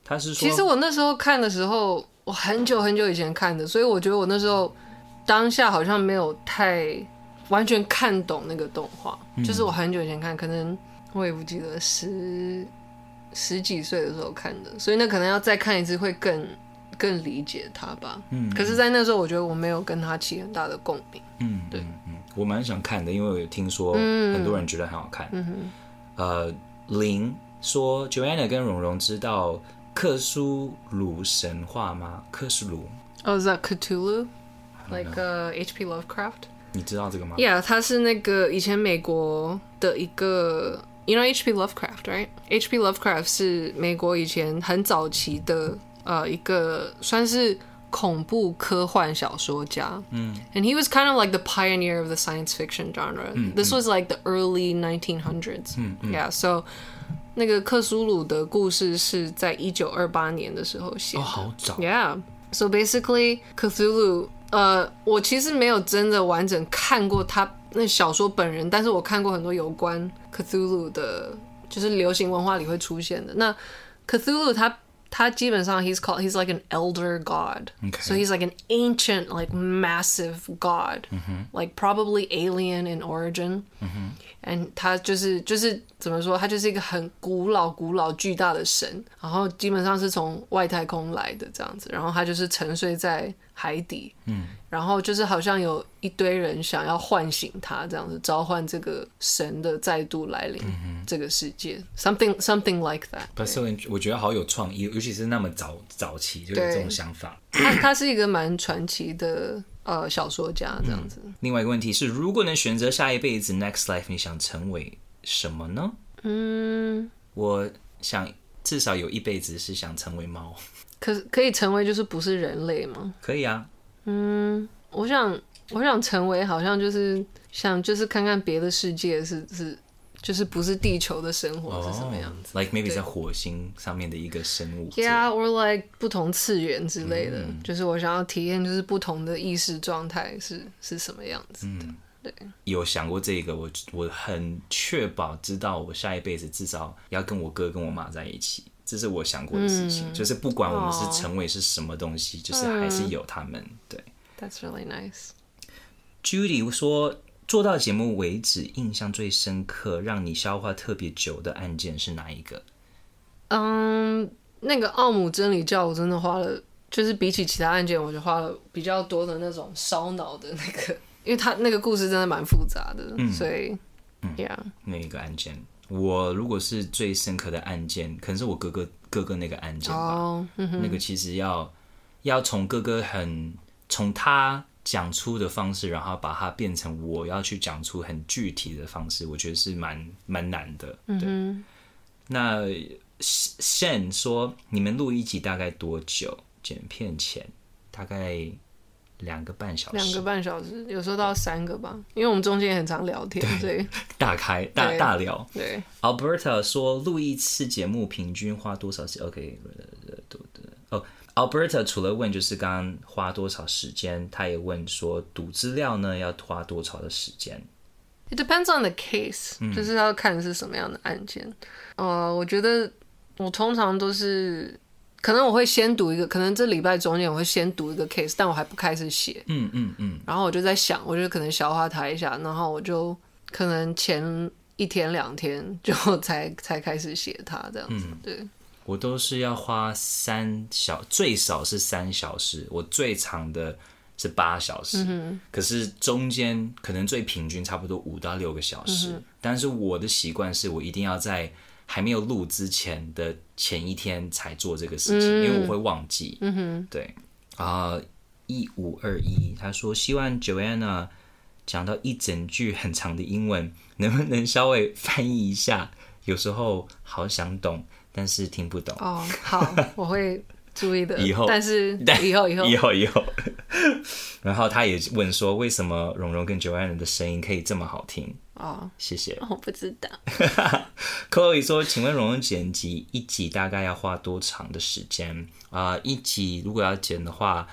他是说。其实我那时候看的时候，我很久很久以前看的，所以我觉得我那时候当下好像没有太完全看懂那个动画。嗯、就是我很久以前看，可能我也不记得十十几岁的时候看的，所以那可能要再看一次会更。更理解他吧，嗯，可是，在那时候，我觉得我没有跟他起很大的共鸣，嗯，对，嗯，我蛮想看的，因为我有听说很多人觉得很好看，嗯哼，呃，林说，Joanna 跟蓉蓉知道克苏鲁神话吗？克苏鲁，哦，是 Cthulhu，like H.P. Lovecraft，你知道这个吗？Yeah，他是那个以前美国的一个，You know H.P. Lovecraft，right？H.P. Lovecraft 是美国以前很早期的。呃，一个算是恐怖科幻小说家，嗯，and he was kind of like the pioneer of the science fiction genre. 嗯，This was like the early 1900s. 嗯嗯，Yeah，so 那个克苏鲁的故事是在一九二八年的时候写的，哦，好早。Yeah，so basically Cthulhu，呃，我其实没有真的完整看过他那小说本人，但是我看过很多有关 Cthulhu 的，就是流行文化里会出现的。那 Cthulhu 他。他基本上，he's called, he's like an elder god. Okay. So he's like an ancient, like massive god, mm-hmm. like probably alien in origin. Mm-hmm. And 他就是就是怎么说，他就是一个很古老、古老、巨大的神，然后基本上是从外太空来的这样子，然后他就是沉睡在 海底。嗯。然后就是好像有一堆人想要唤醒他，这样子召唤这个神的再度来临这个世界、嗯、，something something like that。But so, 我觉得好有创意，尤其是那么早早期就有这种想法。他他是一个蛮传奇的呃小说家，这样子、嗯。另外一个问题是，如果能选择下一辈子 next life，你想成为什么呢？嗯，我想至少有一辈子是想成为猫。可可以成为就是不是人类吗？可以啊。嗯，我想，我想成为好像就是想就是看看别的世界是是就是不是地球的生活是什么样子、oh,，like maybe 在火星上面的一个生物，Yeah，or like 不同次元之类的，嗯、就是我想要体验就是不同的意识状态是是什么样子的。嗯、对，有想过这个，我我很确保知道我下一辈子至少要跟我哥跟我妈在一起。这是我想过的事情，嗯、就是不管我们是成为是什么东西，哦、就是还是有他们。对，That's really nice。Judy 说，做到节目为止，印象最深刻、让你消化特别久的案件是哪一个？嗯，那个奥姆真理教，我真的花了，就是比起其他案件，我就花了比较多的那种烧脑的那个，因为他那个故事真的蛮复杂的，嗯、所以，嗯，Yeah，那一个案件。我如果是最深刻的案件，可能是我哥哥哥哥那个案件吧。Oh, 那个其实要要从哥哥很从他讲出的方式，然后把它变成我要去讲出很具体的方式，我觉得是蛮蛮难的。对。Mm hmm. 那 Shen 说，你们录一集大概多久？剪片前大概。两个半小时，两个半小时，有时候到三个吧，因为我们中间也很常聊天，对，大开大大聊。对，Alberta 说录一次节目平均花多少时？OK，哦，Alberta 除了问就是刚刚花多少时间，他也问说读资料呢要花多少的时间？It depends on the case，、嗯、就是要看是什么样的案件。呃，我觉得我通常都是。可能我会先读一个，可能这礼拜中间我会先读一个 case，但我还不开始写。嗯嗯嗯。然后我就在想，我就可能消化它一下，然后我就可能前一天两天就才 才开始写它这样子。嗯、对。我都是要花三小，最少是三小时，我最长的是八小时。嗯、可是中间可能最平均差不多五到六个小时。嗯、但是我的习惯是我一定要在。还没有录之前的前一天才做这个事情，嗯、因为我会忘记。嗯哼，对啊，一五二一，他说希望 Joanna 讲到一整句很长的英文，能不能稍微翻译一下？有时候好想懂，但是听不懂。哦，好，我会。注意的，以后，但是以后以后以后以后，然后他也问说，为什么蓉蓉跟 Joanna 的声音可以这么好听？哦，谢谢。我不知道。Chloe 说，请问蓉蓉剪辑一集大概要花多长的时间？啊、呃，一集如果要剪的话，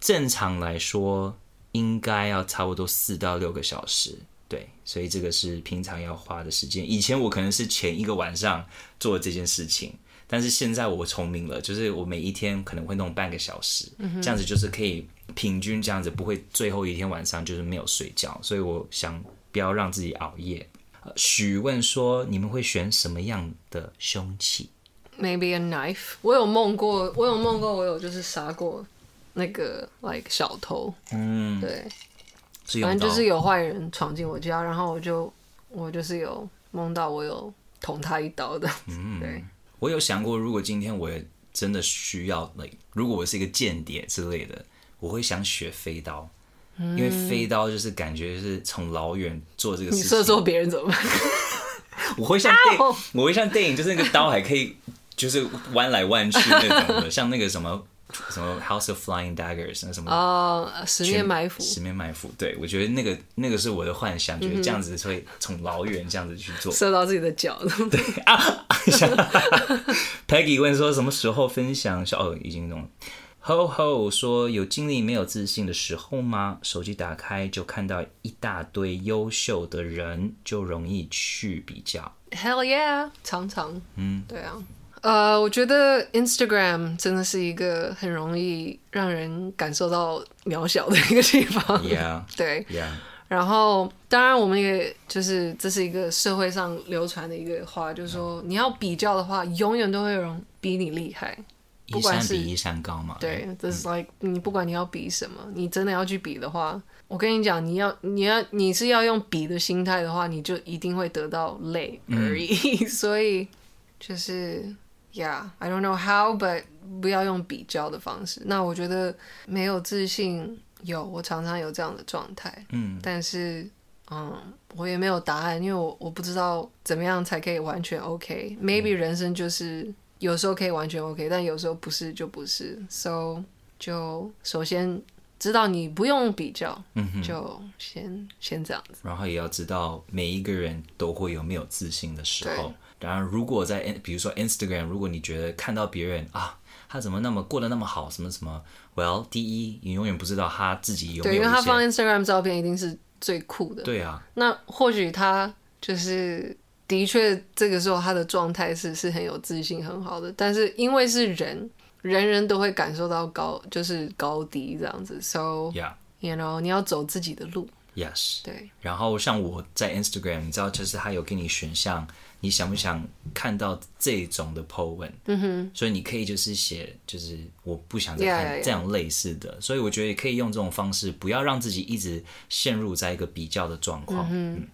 正常来说应该要差不多四到六个小时。对，所以这个是平常要花的时间。以前我可能是前一个晚上做这件事情。但是现在我聪明了，就是我每一天可能会弄半个小时，嗯、这样子就是可以平均这样子，不会最后一天晚上就是没有睡觉。所以我想不要让自己熬夜。许问说，你们会选什么样的凶器？Maybe a knife。我有梦过，我有梦过，我有就是杀过那个 like 小偷。嗯，对，反正就是有坏人闯进我家，然后我就我就是有梦到我有捅他一刀的。嗯，对。我有想过，如果今天我也真的需要，like, 如果我是一个间谍之类的，我会想学飞刀，嗯、因为飞刀就是感觉是从老远做这个事情。你射中别人怎么办？我会像电 影，我会像电影，就是那个刀还可以，就是弯来弯去那种的，像那个什么。什么 House of Flying Daggers 那什么哦，十面埋伏，十面埋伏。对，我觉得那个那个是我的幻想，觉得这样子会从老远这样子去做，射到自己的脚。对啊，Peggy 问说什么时候分享？哦，已经弄了。Ho Ho 说有经历没有自信的时候吗？手机打开就看到一大堆优秀的人，就容易去比较。Hell yeah，常常，嗯，对啊。呃，我觉得 Instagram 真的是一个很容易让人感受到渺小的一个地方。Yeah，对。Yeah。然后，当然，我们也就是这是一个社会上流传的一个话，就是说你要比较的话，永远都会有人比你厉害。一山比一山高嘛。对，This is like 你不管你要比什么，你真的要去比的话，我跟你讲，你要你要你是要用比的心态的话，你就一定会得到累而已。嗯、所以就是。Yeah, I don't know how, but 不要用比较的方式。那我觉得没有自信，有我常常有这样的状态。嗯，但是嗯，我也没有答案，因为我我不知道怎么样才可以完全 OK。Maybe 人生就是有时候可以完全 OK，但有时候不是就不是。So 就首先知道你不用比较，嗯哼，就先先这样子。然后也要知道每一个人都会有没有自信的时候。然后，如果在比如说 Instagram，如果你觉得看到别人啊，他怎么那么过得那么好，什么什么，Well，第一，你永远不知道他自己有没有。对，因为他放 Instagram 照片一定是最酷的。对啊。那或许他就是的确这个时候他的状态是是很有自信、很好的，但是因为是人，人人都会感受到高就是高低这样子，So yeah，you know，你要走自己的路。Yes。对。然后像我在 Instagram，你知道，就是他有给你选项。你想不想看到这种的 po 文？嗯哼，所以你可以就是写，就是我不想再看这样类似的。Yeah, yeah, yeah. 所以我觉得也可以用这种方式，不要让自己一直陷入在一个比较的状况。嗯，嗯。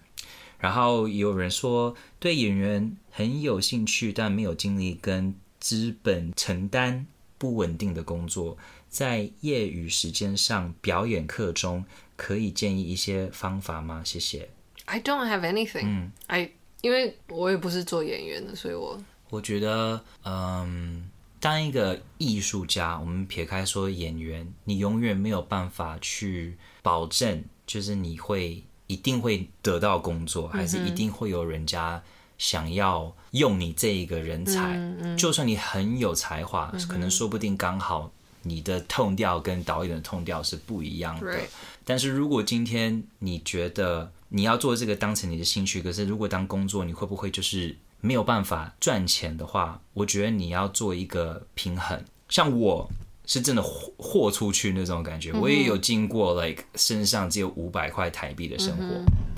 然后有人说对演员很有兴趣，但没有精力跟资本承担不稳定的工作，在业余时间上表演课中可以建议一些方法吗？谢谢。I don't have anything. 嗯，I 因为我也不是做演员的，所以我我觉得，嗯，当一个艺术家，我们撇开说演员，你永远没有办法去保证，就是你会一定会得到工作，还是一定会有人家想要用你这一个人才。就算你很有才华，可能说不定刚好你的 tone 调跟导演的 tone 调是不一样的。但是如果今天你觉得，你要做这个当成你的兴趣，可是如果当工作，你会不会就是没有办法赚钱的话？我觉得你要做一个平衡。像我是真的豁豁出去那种感觉，我也有经过，like 身上只有五百块台币的生活，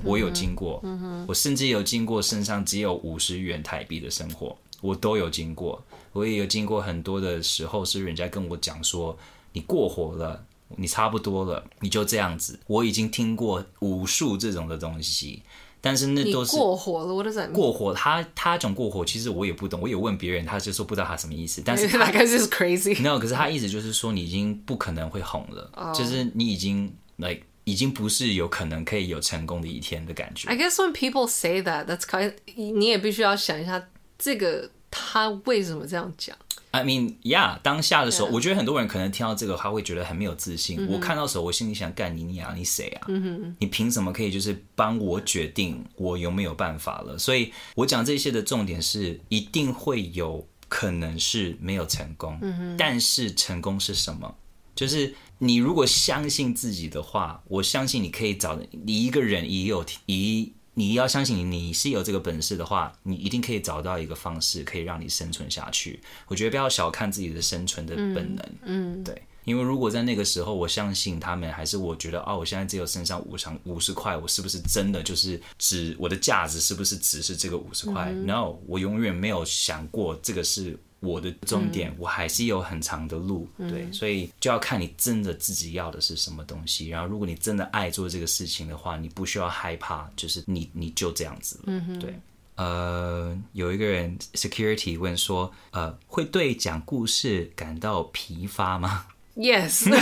我有经过，我甚至有经过身上只有五十元台币的生活，我都有经过。我也有经过很多的时候，是人家跟我讲说，你过火了。你差不多了，你就这样子。我已经听过无数这种的东西，但是那都是过火了，我的在过火。他他讲过火，其实我也不懂，我有问别人，他就说不知道他什么意思。但是 大概是 crazy。没有，可是他意思就是说，你已经不可能会红了，oh. 就是你已经 like 已经不是有可能可以有成功的一天的感觉。I guess when people say that, that's kind 你也必须要想一下，这个他为什么这样讲。I mean, yeah，当下的时候.我觉得很多人可能听到这个，他会觉得很没有自信。Mm -hmm. 我看到的时候，我心里想：干你你啊，你谁啊？Mm -hmm. 你凭什么可以就是帮我决定我有没有办法了？所以我讲这些的重点是，一定会有可能是没有成功，mm -hmm. 但是成功是什么？就是你如果相信自己的话，我相信你可以找你一个人也有一。你要相信你，是有这个本事的话，你一定可以找到一个方式，可以让你生存下去。我觉得不要小看自己的生存的本能，嗯，嗯对，因为如果在那个时候，我相信他们，还是我觉得哦，我现在只有身上五十五十块，我是不是真的就是只我的价值是不是只是这个五十块？No，我永远没有想过这个是。我的终点、嗯，我还是有很长的路，对、嗯，所以就要看你真的自己要的是什么东西。然后，如果你真的爱做这个事情的话，你不需要害怕，就是你你就这样子了，嗯、对。呃，有一个人 security 问说，呃，会对讲故事感到疲乏吗？Yes，Yes，yes.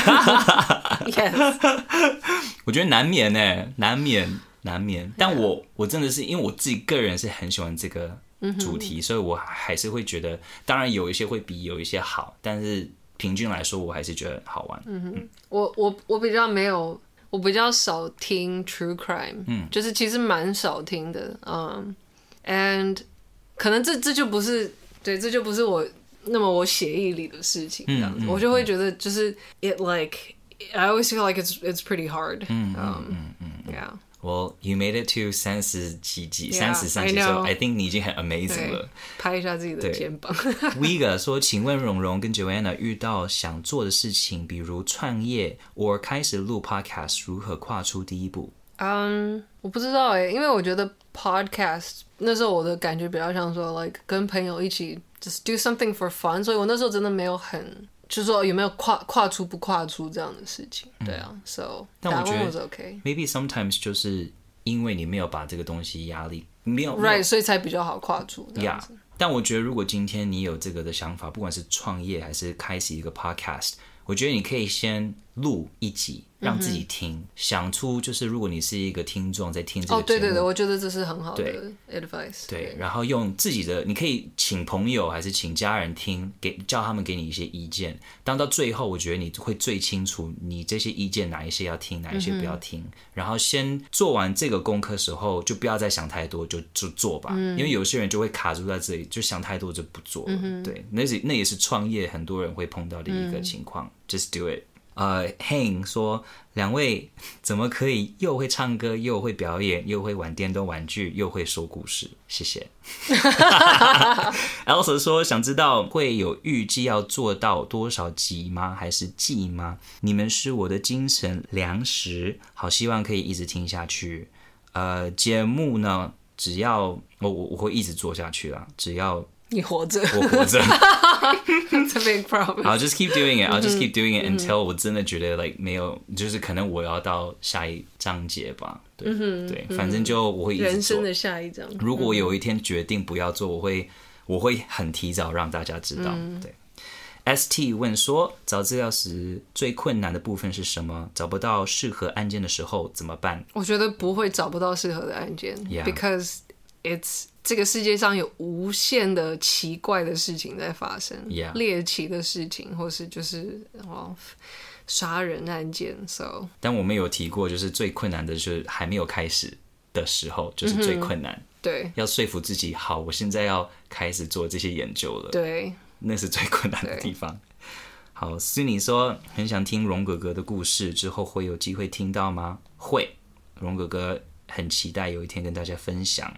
我觉得难免呢，难免难免。但我我真的是因为我自己个人是很喜欢这个。主题，所以我还是会觉得，当然有一些会比有一些好，但是平均来说，我还是觉得好玩。嗯哼，我我我比较没有，我比较少听 true crime，嗯，就是其实蛮少听的，嗯，and 可能这这就不是，对，这就不是我那么我协议里的事情，这样子，我就会觉得就是 it like I always feel like it's it's pretty hard，嗯。嗯嗯嗯，yeah。Well, you made it to 三十几集，三十三集之后，I think 你已经很 amazing 了。拍一下自己的肩膀。Vega 说：“请问蓉蓉跟 Joanna 遇到想做的事情，比如创业或开始录 podcast，如何跨出第一步？”嗯、um,，我不知道哎，因为我觉得 podcast 那时候我的感觉比较像说，like 跟朋友一起 just do something for fun，所以我那时候真的没有很。就是说有没有跨跨出不跨出这样的事情？嗯、对啊，so 但我觉得 OK，maybe sometimes 就是因为你没有把这个东西压力没有 right，所以才比较好跨出。Yeah，但我觉得如果今天你有这个的想法，不管是创业还是开始一个 podcast，我觉得你可以先录一集。让自己听、嗯，想出就是如果你是一个听众在听这个节目，哦，对对对，我觉得这是很好的 advice 对。对，然后用自己的，你可以请朋友还是请家人听，给叫他们给你一些意见。当到最后，我觉得你会最清楚你这些意见哪一些要听，哪一些不要听。嗯、然后先做完这个功课时候，就不要再想太多，就就做吧、嗯。因为有些人就会卡住在这里，就想太多就不做对，那是那也是创业很多人会碰到的一个情况。嗯、Just do it。呃、uh，Hang 说，两位怎么可以又会唱歌，又会表演，又会玩电动玩具，又会说故事？谢谢。Elsa 说，想知道会有预计要做到多少集吗？还是季吗？你们是我的精神粮食，好希望可以一直听下去。呃，节目呢，只要我我我会一直做下去啦，只要。你活着，我活着。It's a big problem. I'll just keep doing it. I'll just keep doing it until 我真的觉得 like 没有，就是可能我要到下一章节吧。对、嗯、对，反正就我会。人生的下一章。如果我有一天决定不要做，我会我会很提早让大家知道。嗯、对。ST 问说，找资料时最困难的部分是什么？找不到适合案件的时候怎么办？我觉得不会找不到适合的案件、yeah.，because it's 这个世界上有无限的奇怪的事情在发生.猎奇的事情，或是就是哦杀人案件。So，但我们有提过，就是最困难的就是还没有开始的时候，就是最困难。嗯、对，要说服自己，好，我现在要开始做这些研究了。对，那是最困难的地方。好，思妮说很想听荣哥哥的故事，之后会有机会听到吗？会，荣哥哥很期待有一天跟大家分享。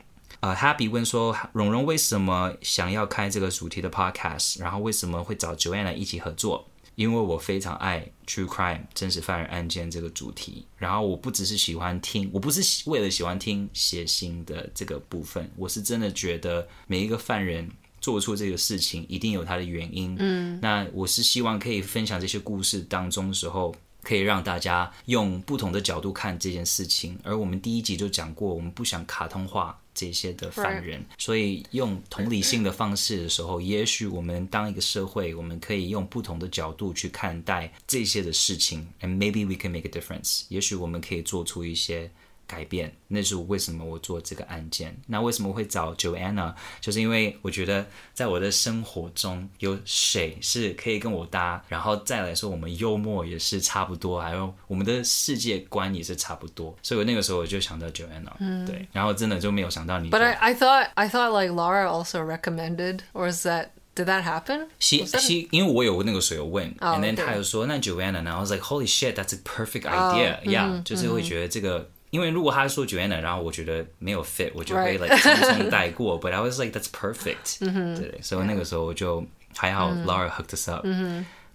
呃、uh,，Happy 问说，蓉蓉为什么想要开这个主题的 Podcast？然后为什么会找 Joanna 一起合作？因为我非常爱 True Crime 真实犯人案件这个主题。然后我不只是喜欢听，我不是为了喜欢听血腥的这个部分，我是真的觉得每一个犯人做出这个事情一定有他的原因。嗯，那我是希望可以分享这些故事当中的时候。可以让大家用不同的角度看这件事情。而我们第一集就讲过，我们不想卡通化这些的犯人，所以用同理性的方式的时候，也许我们当一个社会，我们可以用不同的角度去看待这些的事情，and maybe we can make a difference。也许我们可以做出一些。改变，那是为什么我做这个案件。那为什么会找 Joanna？就是因为我觉得在我的生活中有谁是可以跟我搭，然后再来说我们幽默也是差不多，还有我们的世界观也是差不多。所以我那个时候我就想到 Joanna，嗯，对，然后真的就没有想到你。But I I thought I thought like Laura also recommended, or is that did that happen? She she 因为我有那个时候有问，and then 她有说那 Joanna，然后 I was like holy shit, that's a perfect idea，yeah，就是会觉得这个。因为如果他说 Joanna，然后我觉得没有 fit，我就会 like 匆匆带过。But I was like that's perfect，对，所以那个时候我就还好。Laura hooked us up。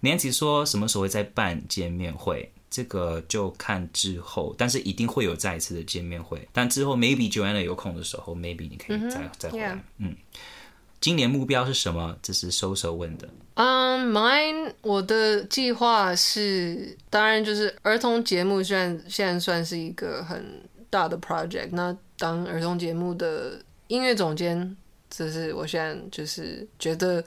Nancy 说什么时候会再办见面会？这个就看之后，但是一定会有再一次的见面会。但之后 maybe Joanna 有空的时候，maybe 你可以再再回来。嗯。今年目标是什么？这是收收问的。嗯、um,，mine 我的计划是，当然就是儿童节目，虽然现在算是一个很大的 project，那当儿童节目的音乐总监，这是我现在就是觉得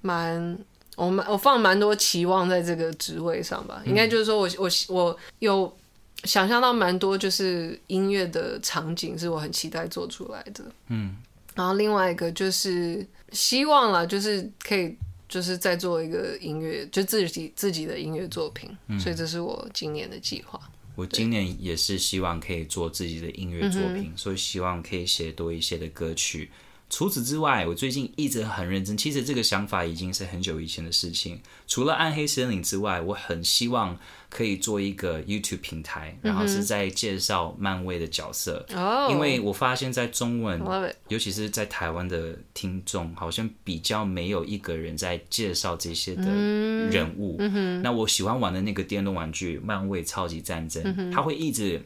蛮我蛮我放蛮多期望在这个职位上吧。嗯、应该就是说我我我有想象到蛮多就是音乐的场景，是我很期待做出来的。嗯。然后另外一个就是希望啦，就是可以就是再做一个音乐，就自己自己的音乐作品，嗯，所以这是我今年的计划。我今年也是希望可以做自己的音乐作品，所以希望可以写多一些的歌曲。除此之外，我最近一直很认真。其实这个想法已经是很久以前的事情。除了暗黑森林之外，我很希望可以做一个 YouTube 平台，然后是在介绍漫威的角色。Oh, 因为我发现，在中文，尤其是在台湾的听众，好像比较没有一个人在介绍这些的人物。Mm-hmm. 那我喜欢玩的那个电动玩具《漫威超级战争》mm-hmm. 它会一直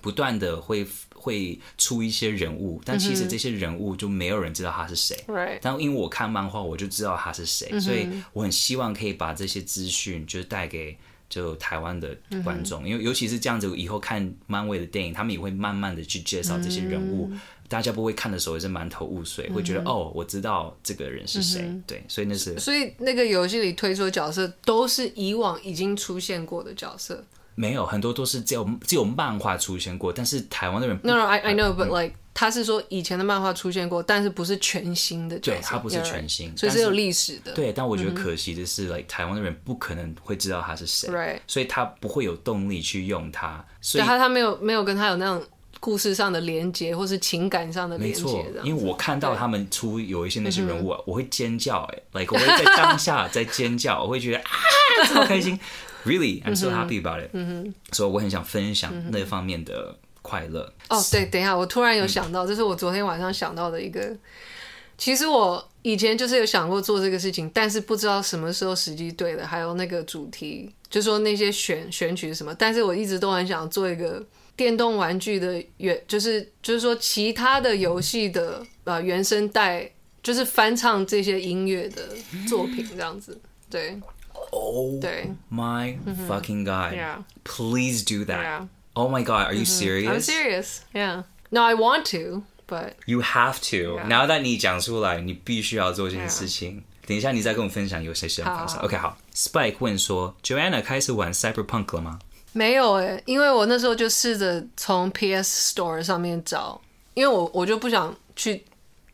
不断的会。会出一些人物，但其实这些人物就没有人知道他是谁。但因为我看漫画，我就知道他是谁，mm -hmm. 所以我很希望可以把这些资讯就是带给就台湾的观众，因、mm、为 -hmm. 尤其是这样子，以后看漫威的电影，他们也会慢慢的去介绍这些人物，mm -hmm. 大家不会看的时候也是满头雾水，mm -hmm. 会觉得哦，我知道这个人是谁。Mm -hmm. 对，所以那是所以那个游戏里推出的角色都是以往已经出现过的角色。没有，很多都是只有只有漫画出现过，但是台湾的人 no no I I know but like、嗯、他是说以前的漫画出现过，但是不是全新的角色，对，他不是全新，right. 所以是有历史的。对，但我觉得可惜的是、台湾的人不可能会知道他是谁，right. 所以他不会有动力去用他，所以他他没有没有跟他有那种故事上的连接，或是情感上的连接。没错，因为我看到他们出有一些那些人物，我会尖叫，哎，like 我会在当下在尖叫，我会觉得啊，超开心。Really, I'm so happy about it. 嗯哼，所以我很想分享那方面的快乐。哦，对，等一下，我突然有想到，这是我昨天晚上想到的一个。其实我以前就是有想过做这个事情，但是不知道什么时候时机对了，还有那个主题，就说那些选选取什么。但是我一直都很想做一个电动玩具的原，就是就是说其他的游戏的呃原声带，就是翻唱这些音乐的作品这样子，对。Oh my fucking god! Yeah. Please do that. Yeah. Oh my god, are you serious? I'm serious. Yeah. No, I want to, but you have to. Now that 你讲出来，你必须要做这件事情。等一下，你再跟我分享有谁是很方式。OK，好。Spike 问说，Joanna 开始玩 Cyberpunk 了吗？没有诶，因为我那时候就试着从 PS Store 上面找，因为我我就不想去。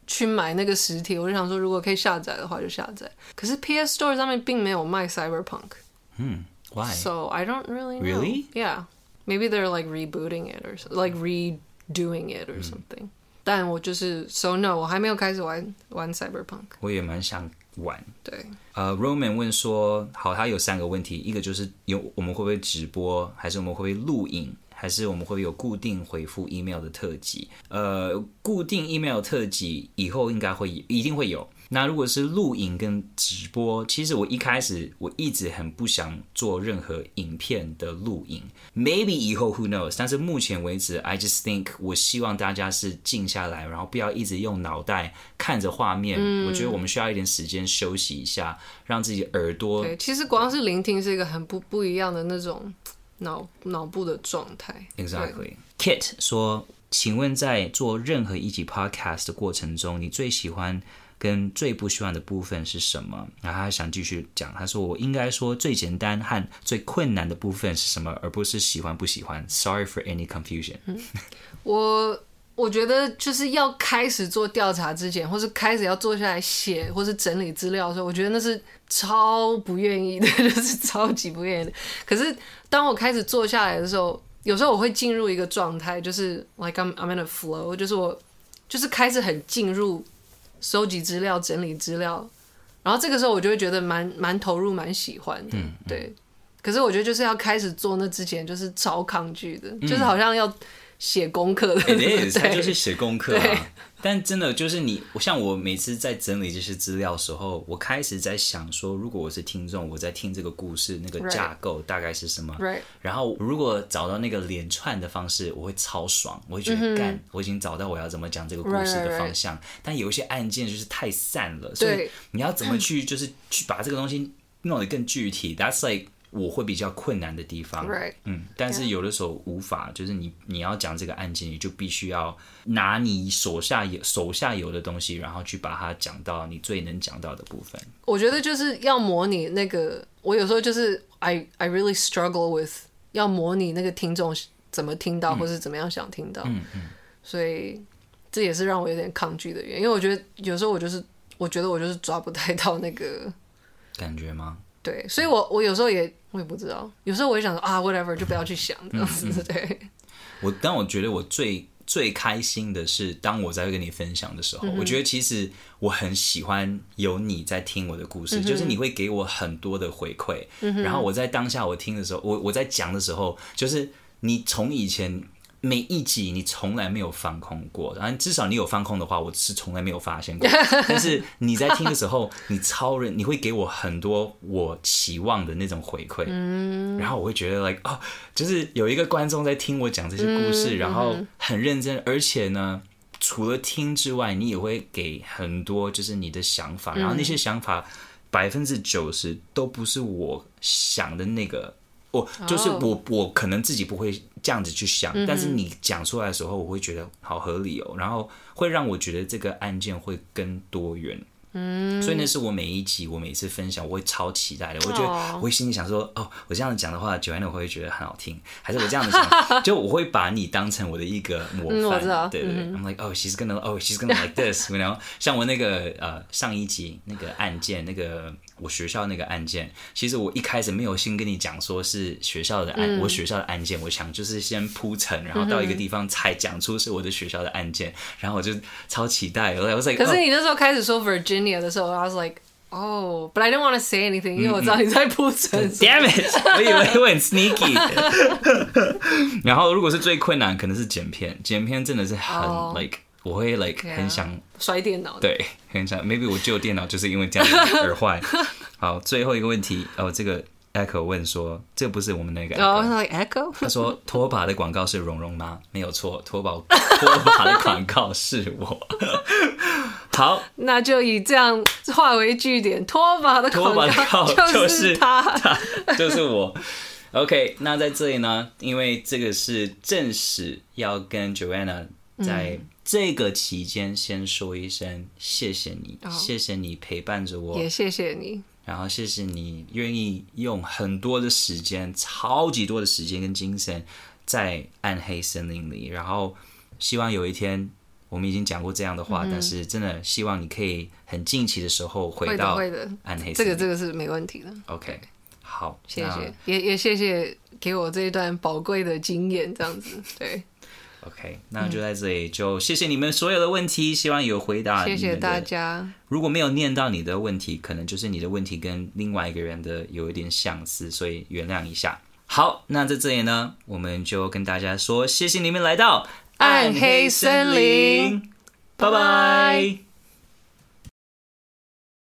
去买那个实体，我就想说，如果可以下载的话就下载。可是 PS Store 上面并没有卖 Cyberpunk。嗯，Why? So I don't really know. Really? Yeah. Maybe they're like rebooting it or like redoing it or something. 但我就是 So no，我还没有开始玩玩 Cyberpunk。我也蛮想玩。对。呃、uh,，Roman 问说，好，他有三个问题，一个就是有我们会不会直播，还是我们会不会录影？还是我们会有固定回复 email 的特辑，呃，固定 email 特辑以后应该会一定会有。 那如果是录影跟直播，其实我一开始我一直很不想做任何影片的录影，maybe 以后 who knows？但是目前为止，I just think 我希望大家是静下来，然后不要一直用脑袋看着画面。嗯。我觉得我们需要一点时间休息一下，让自己耳朵。对，其实光是聆听是一个很不不一样的那种。脑脑部的状态。Exactly. Kit 说：“请问在做任何一集 podcast 的过程中，你最喜欢跟最不喜欢的部分是什么？”然后他想继续讲，他说：“我应该说最简单和最困难的部分是什么，而不是喜欢不喜欢。Sorry for any confusion。”我。我觉得就是要开始做调查之前，或是开始要坐下来写，或是整理资料的时候，我觉得那是超不愿意的，就是超级不愿意的。可是当我开始坐下来的时候，有时候我会进入一个状态，就是 like I'm I'm in a flow，就是我就是开始很进入收集资料、整理资料，然后这个时候我就会觉得蛮蛮投入、蛮喜欢的。嗯，对。可是我觉得就是要开始做那之前，就是超抗拒的，就是好像要。写功课的，对，他就是写功课啊。但真的就是你，像我每次在整理这些资料的时候，我开始在想说，如果我是听众，我在听这个故事，那个架构大概是什么.然后如果找到那个连串的方式，我会超爽，我会觉得干，mm -hmm. 我已经找到我要怎么讲这个故事的方向。但有一些案件就是太散了，所以你要怎么去，就是去把这个东西弄得更具体？That's like 我会比较困难的地方，right. 嗯，但是有的时候无法.就是你你要讲这个案件，你就必须要拿你手下有手下有的东西，然后去把它讲到你最能讲到的部分。我觉得就是要模拟那个，我有时候就是 I I really struggle with 要模拟那个听众怎么听到，或是怎么样想听到，嗯嗯，所以这也是让我有点抗拒的原因，因为我觉得有时候我就是我觉得我就是抓不太到那个感觉吗？对，所以我我有时候也。我也不知道，有时候我也想说啊，whatever，就不要去想这样子，对。我但我觉得我最最开心的是，当我在跟你分享的时候、嗯，我觉得其实我很喜欢有你在听我的故事，嗯、就是你会给我很多的回馈、嗯，然后我在当下我听的时候，我我在讲的时候，就是你从以前。每一集你从来没有放空过，然后至少你有放空的话，我是从来没有发现过。但是你在听的时候，你超人，你会给我很多我期望的那种回馈，嗯，然后我会觉得 like 哦，就是有一个观众在听我讲这些故事，嗯，然后很认真，而且呢，除了听之外，你也会给很多就是你的想法，然后那些想法百分之九十都不是我想的那个。我就是我，oh. 我可能自己不会这样子去想，但是你讲出来的时候，我会觉得好合理哦，然后会让我觉得这个案件会更多元。嗯，所以那是我每一集，我每次分享，我会超期待的。我觉得我会心里想说，哦，我这样子讲的话，Joanna 会觉得很好听，还是我这样子讲，就我会把你当成我的一个模范。嗯、对对对、嗯、I'm like, oh, she's gonna, oh, she's gonna like this，然后 像我那个呃上一集那个案件，那个我学校那个案件，其实我一开始没有先跟你讲说是学校的案、嗯，我学校的案件，我想就是先铺陈，然后到一个地方才讲出是我的学校的案件，然后我就超期待。我 like, 可是你那时候开始说 Virginia。的时候，I was like, oh, but I didn't want to say anything，因为我知道你在铺陈。Damn it！我以为我很 sneaky。然后，如果是最困难，可能是剪片。剪片真的是很、oh, like，我会 like、yeah, 很想摔电脑。对，很想。Maybe 我旧电脑就是因为这样而坏。好，最后一个问题哦，这个。Echo 问说：“这不是我们那个 Echo？” oh, like Echo? 他说：“拖把的广告是蓉蓉吗？”没有错，拖把拖把的广告是我。好，那就以这样化为句点。拖把的广告 就是他，他 就是我。OK，那在这里呢，因为这个是正式要跟 Joanna 在这个期间先说一声谢谢你，oh. 谢谢你陪伴着我，也谢谢你。然后谢谢你愿意用很多的时间，超级多的时间跟精神在暗黑森林里。然后希望有一天，我们已经讲过这样的话，嗯、但是真的希望你可以很近期的时候回到暗黑。这个这个是没问题的。OK，好，谢谢，也也谢谢给我这一段宝贵的经验，这样子 对。OK，那就在这里，就谢谢你们所有的问题，希望有回答。谢谢大家。如果没有念到你的问题，可能就是你的问题跟另外一个人的有一点相似，所以原谅一下。好，那在这里呢，我们就跟大家说，谢谢你们来到暗黑森林，拜拜。